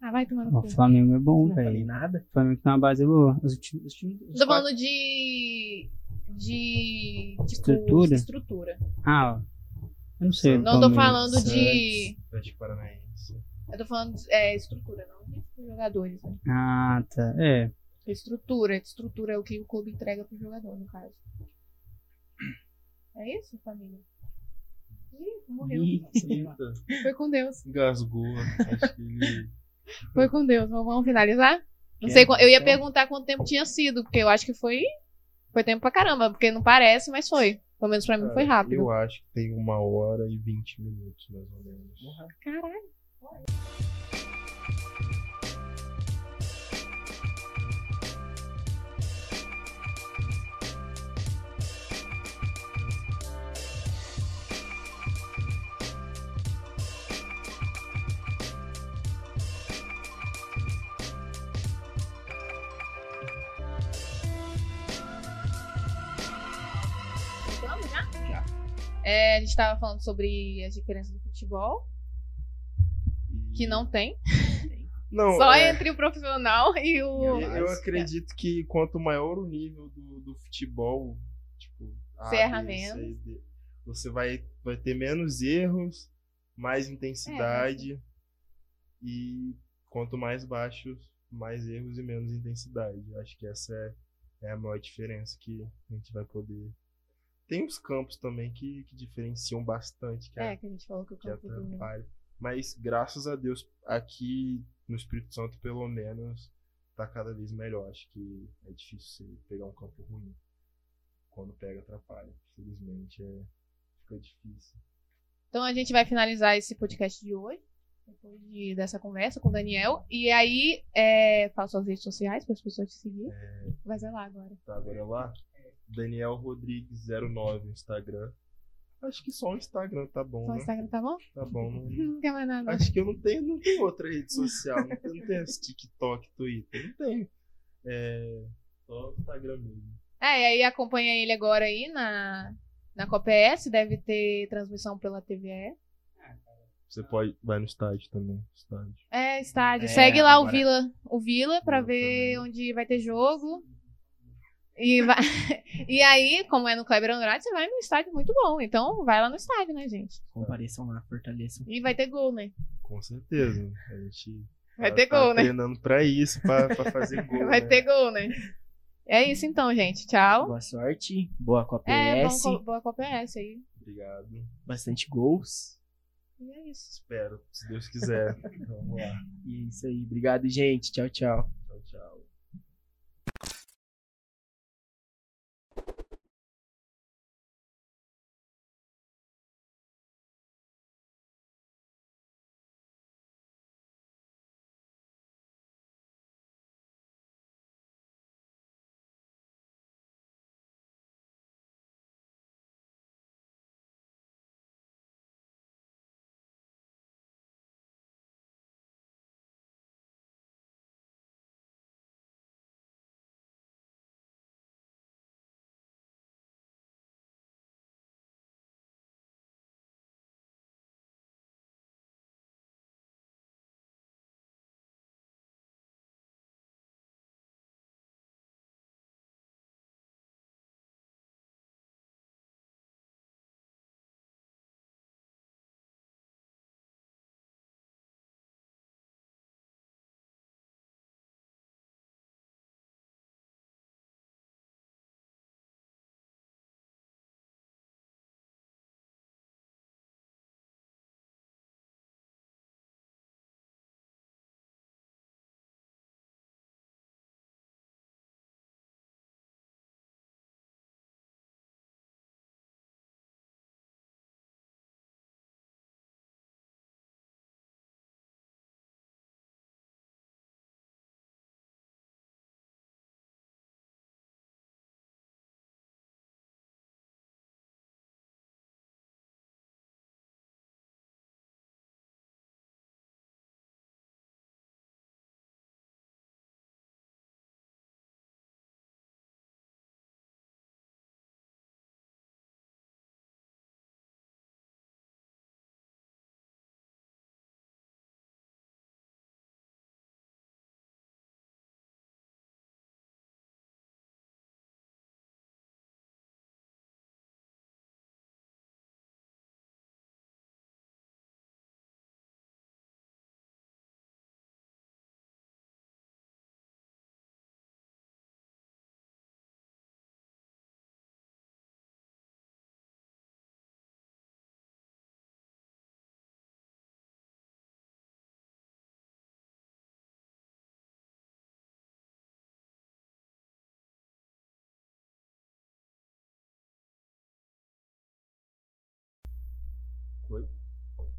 Speaker 1: Ah, vai tomando.
Speaker 2: O Flamengo é bom,
Speaker 3: Não falei
Speaker 2: velho.
Speaker 3: nada.
Speaker 2: O Flamengo tem uma base boa. Os times. Os times os
Speaker 1: Tô
Speaker 2: quatro-
Speaker 1: falando de. de. tipo,
Speaker 2: Estrutura?
Speaker 1: estrutura.
Speaker 2: Ah, ó. Eu não sei.
Speaker 1: Não tô falando de.
Speaker 4: Atlético Paranaense.
Speaker 1: Eu tô falando de é, estrutura, não de jogadores. Né?
Speaker 2: Ah, tá. É.
Speaker 1: Estrutura. Estrutura é o que o clube entrega pro jogador, no caso. É isso, família? Ih, morreu. Foi com Deus.
Speaker 4: engasgou. Acho que ele. *laughs*
Speaker 1: Foi com Deus. Vamos finalizar? Não
Speaker 3: Quer?
Speaker 1: sei, eu ia perguntar quanto tempo tinha sido, porque eu acho que foi. Foi tempo pra caramba, porque não parece, mas foi. Pelo menos pra mim foi
Speaker 4: Cara,
Speaker 1: rápido.
Speaker 4: Eu acho que tem uma hora e vinte minutos, mais ou menos.
Speaker 1: Caralho. É, a gente tava falando sobre as diferenças do futebol, que não tem.
Speaker 4: Não,
Speaker 1: Só
Speaker 4: é,
Speaker 1: entre o profissional *laughs* e o.
Speaker 4: eu, eu acredito que quanto maior o nível do, do futebol, tipo, A, B,
Speaker 1: menos.
Speaker 4: C, D, você vai, vai ter menos erros, mais intensidade. E quanto mais baixos, mais erros e menos intensidade. Acho que essa é, é a maior diferença que a gente vai poder. Tem os campos também que, que diferenciam bastante, que
Speaker 1: É,
Speaker 4: é,
Speaker 1: que a gente falou que o
Speaker 4: que é
Speaker 1: campo do.
Speaker 4: atrapalha. Mas graças a Deus, aqui no Espírito Santo, pelo menos, tá cada vez melhor. Acho que é difícil você pegar um campo ruim. Quando pega, atrapalha. Infelizmente, é, fica difícil.
Speaker 1: Então a gente vai finalizar esse podcast de hoje, depois de- dessa conversa com o Daniel. E aí, é, fala suas redes sociais para as pessoas te seguirem. Vai ser lá agora.
Speaker 4: Tá, agora é lá. Daniel Rodrigues 09 no Instagram. Acho que só o Instagram tá bom,
Speaker 1: Só o
Speaker 4: né?
Speaker 1: Instagram tá bom?
Speaker 4: Tá bom. Não, *laughs*
Speaker 1: Não quer mais nada.
Speaker 4: acho que eu não tenho, não tenho outra rede social. Não tenho, não tenho esse TikTok, Twitter. Não tenho. É. Só o Instagram mesmo.
Speaker 1: É, e aí acompanha ele agora aí na, na COPS, deve ter transmissão pela TVE.
Speaker 4: Você pode. Vai no estádio também. Estádio.
Speaker 1: É, estádio.
Speaker 3: É,
Speaker 1: Segue lá o
Speaker 3: agora-
Speaker 1: Vila, o Vila pra
Speaker 4: Vila
Speaker 1: ver
Speaker 4: também.
Speaker 1: onde vai ter jogo. E, vai... *laughs* e aí, como é no Kleber Andrade, você vai no estádio muito bom. Então, vai lá no estádio, né, gente?
Speaker 3: Compareçam lá, fortaleçam.
Speaker 1: E vai ter gol, né?
Speaker 4: Com certeza. A gente.
Speaker 1: Vai
Speaker 4: tá-
Speaker 1: ter
Speaker 4: tá
Speaker 1: gol, né?
Speaker 4: treinando pra isso, pra, pra fazer gol.
Speaker 1: Vai
Speaker 4: né?
Speaker 1: ter gol, né? É isso então, gente. Tchau.
Speaker 3: Boa sorte, boa com a
Speaker 1: É, bom, co- boa Copa PS aí.
Speaker 4: Obrigado.
Speaker 3: bastante gols.
Speaker 1: E é isso.
Speaker 4: Espero, se Deus quiser. *laughs* Vamos lá.
Speaker 3: E é isso aí. Obrigado, gente. Tchau, tchau.
Speaker 4: Tchau, tchau.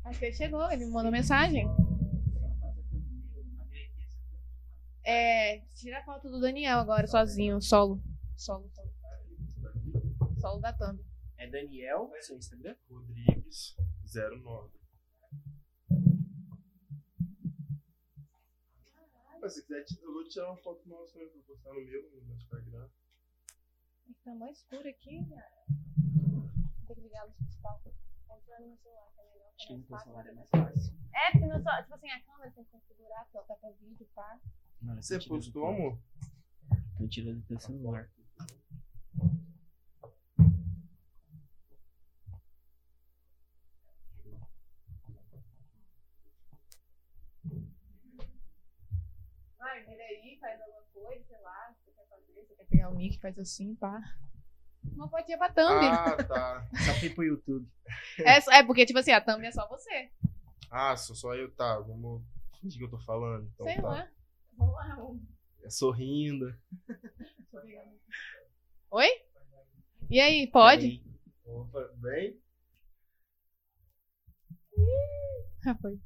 Speaker 1: Acho que ele chegou, ele me mandou mensagem. É, tira a foto do Daniel agora, sozinho, solo. Solo, solo. Solo da Thumb.
Speaker 3: É Daniel, seu Instagram?
Speaker 4: Rodrigues 09. Mas se quiser, eu vou tirar uma foto nossa também pra postar no meu, no meu Instagram.
Speaker 1: Tá mais escuro aqui, cara. tem que ligar a luz principal. Entrando no celular, que é melhor.
Speaker 3: Acho que no celular é mais fácil.
Speaker 1: É, porque no celular, tipo assim, a câmera tem que configurar, tá tá pra vídeo, pá.
Speaker 3: Mano,
Speaker 4: Você postou,
Speaker 3: do-
Speaker 4: amor?
Speaker 3: Tô tirando do teu celular.
Speaker 1: Vai, vira aí, faz alguma coisa, sei lá, você quer fazer, você quer pegar o nick, faz assim, pá. Uma fotinha pra thumb.
Speaker 4: Ah, tá.
Speaker 3: Só fui pro YouTube.
Speaker 1: É, é porque, tipo assim, a thumb é só você.
Speaker 4: Ah, sou só eu, tá. Vamos. O que eu tô falando? Então,
Speaker 1: sei
Speaker 4: tá.
Speaker 1: lá. Vamos lá, vamos.
Speaker 4: É sorrindo. *laughs*
Speaker 1: Oi? E aí, pode?
Speaker 3: Peraí.
Speaker 4: Opa, bem?
Speaker 1: Ah, foi.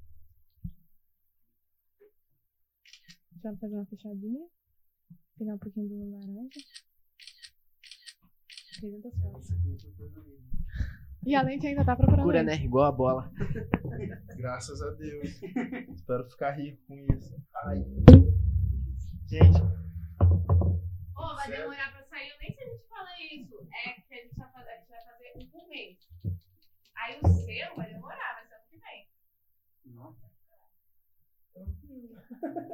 Speaker 1: Deixa eu fazer uma fechadinha. Pegar um pouquinho do laranja. 300 fotos. E a lente ainda tá procurando.
Speaker 3: Cura, né? Igual a bola. *laughs*
Speaker 4: Graças a Deus. *laughs* Espero ficar rico com isso. Ai. Gente,
Speaker 1: Ô, vai
Speaker 4: Certo.
Speaker 1: demorar pra sair. Eu nem sei se a gente fala isso. É que a gente vai fazer, a gente vai fazer um por mês. Aí o seu vai demorar, vai ser ano que vem.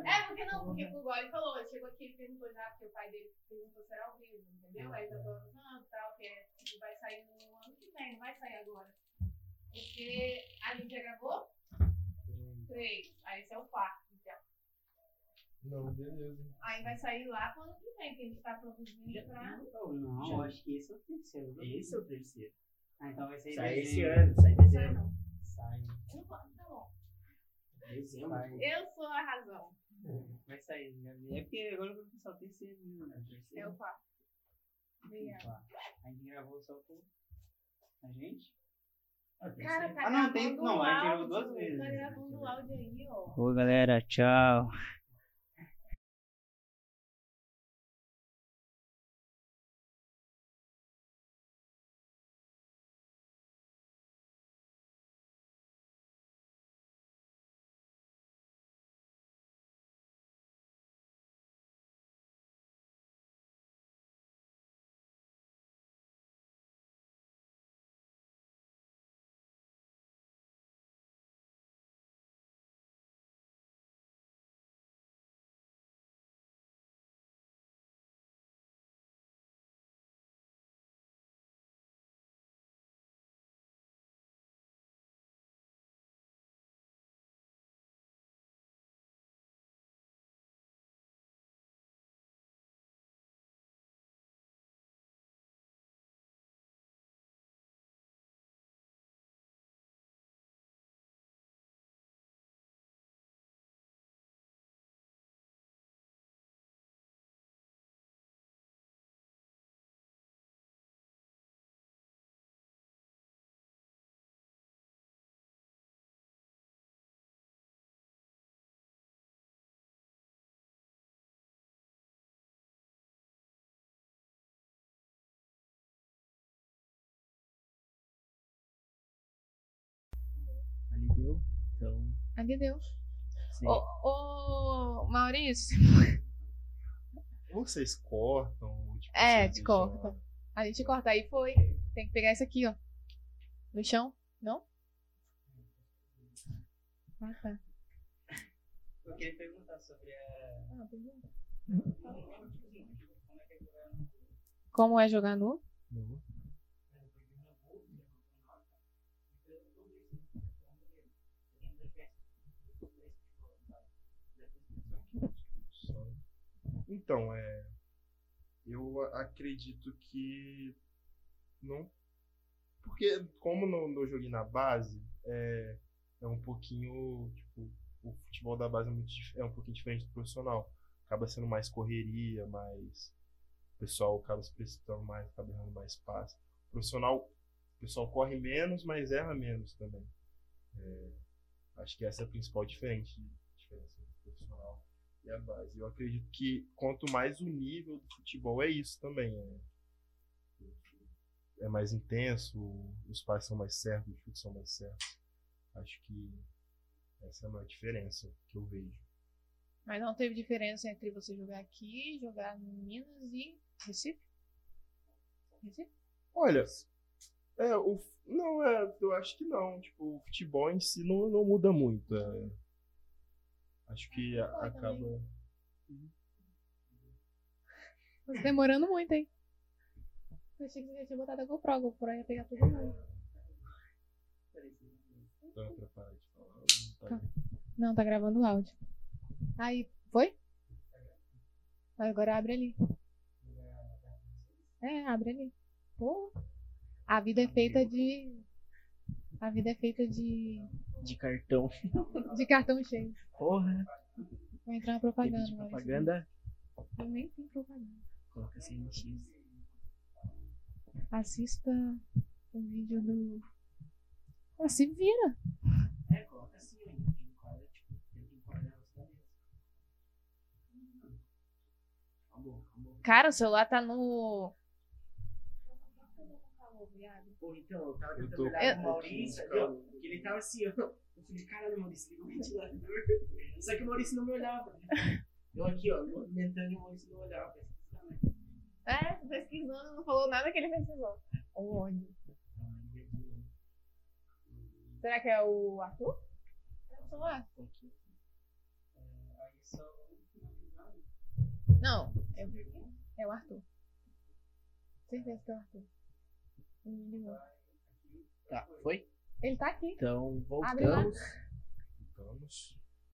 Speaker 1: É, porque não, porque o Gole falou, chegou aqui e perguntou já, porque o pai dele perguntou se era ao vivo, entendeu? Aí tá falando, não, tal, que é, que vai sair no ano que vem, não vai sair agora. Porque a gente já gravou? Três. Aí esse é o quarto, então.
Speaker 4: não, beleza.
Speaker 1: Aí vai sair lá pro ano que vem, que a gente tá produzindo pra.
Speaker 2: Não,
Speaker 3: Já.
Speaker 2: eu acho que esse é o terceiro. viu?
Speaker 3: Esse é o terceiro.
Speaker 2: Ah, então vai ser
Speaker 3: Sai esse ano, sai
Speaker 1: Não
Speaker 3: dezembro.
Speaker 1: não.
Speaker 2: Sai.
Speaker 1: Não pode, tá bom.
Speaker 3: Dezembro.
Speaker 2: Vai,
Speaker 1: Eu sou a razão.
Speaker 2: vai sair. Gabi. É porque agora eu vou pensar o terceiro. né?
Speaker 1: É
Speaker 2: Terceiro.
Speaker 1: o quarto. Obrigada.
Speaker 2: Tá. A gente gravou só com a gente.
Speaker 1: Cara, tá
Speaker 2: Ah, não, tem-
Speaker 1: gravando
Speaker 2: não,
Speaker 1: o
Speaker 2: a gente gravou duas vezes.
Speaker 1: Tá gravando o áudio aí, ó.
Speaker 2: Oi, galera. Tchau.
Speaker 3: Ali deu. sim.
Speaker 1: Ô, ô, Maurício.
Speaker 4: Vocês cortam? Tipo,
Speaker 1: É,
Speaker 4: vocês
Speaker 1: te
Speaker 4: deixam
Speaker 1: corta.
Speaker 4: lá?
Speaker 1: A gente corta. Aí foi. Tem que pegar isso aqui, ó. No chão? Não? Ah, tá.
Speaker 2: Eu queria perguntar sobre a.
Speaker 1: Ah, pergunta. Como é jogar nu?
Speaker 4: Não. Só- Então, é. Eu acredito que. Não. Porque, como não, não joguei na base, é, é um pouquinho. Tipo, o futebol da base é, muito, é um pouquinho diferente do profissional. Acaba sendo mais correria, mais. O pessoal acaba se precipitando mais, acaba errando mais passe. O profissional, o pessoal corre menos, mas erra menos também. É, acho que essa é a principal diferença, profissional e a base. Eu acredito que quanto mais o nível do futebol é isso também. É, é mais intenso, os passes são mais certos, os chutes são mais certos. Acho que essa é a maior diferença que eu vejo.
Speaker 1: Mas não teve diferença entre você jogar aqui jogar em Minas e Recife? Recife?
Speaker 4: Olha, É, o, não, é, eu acho que não. Tipo, o futebol em si não, não muda muito. é. Acho que a- acaba.
Speaker 1: Tá demorando muito, hein? Eu achei que você já tinha botado a GoPro. A GoPro ia pegar tudo mundo.
Speaker 4: Então, de falar. tá-
Speaker 1: Não, tá gravando o áudio. Aí, foi? Agora abre ali. É, abre ali. Pô. A vida é feita de. A vida é feita de.
Speaker 3: De cartão.
Speaker 1: De cartão cheio.
Speaker 3: Porra.
Speaker 1: Vai entrar uma
Speaker 3: Tempo
Speaker 1: propaganda.
Speaker 3: de propaganda.
Speaker 1: Eu nem tem propaganda.
Speaker 3: Coloca CNX.
Speaker 1: Assista o vídeo do. Ah, se vira.
Speaker 3: É, coloca assim. Enquadra, tipo, tenta enquadrar os cabelos. Acabou, acabou.
Speaker 1: Cara, o celular tá no.
Speaker 3: Porra, então, eu tava
Speaker 4: Eu
Speaker 3: tentando
Speaker 4: tô
Speaker 3: olhar
Speaker 1: um
Speaker 3: Maurício,
Speaker 4: pouquinho de
Speaker 3: viu? que ele tava assim, ó. Eu falei, caralho, Maurício, liga o ventilador. Só que o Maurício não me olhava. Eu aqui, ó, movimentando e o Maurício não olhava.
Speaker 1: É, pesquisando, não falou nada que ele pesquisou. Onde? Será que é o Arthur? É o celular. Não, é, é o Arthur. Certeza que é o Arthur. Ele.
Speaker 3: Tá, foi?
Speaker 1: Ele tá aqui.
Speaker 3: Então, voltamos.
Speaker 4: Vamos.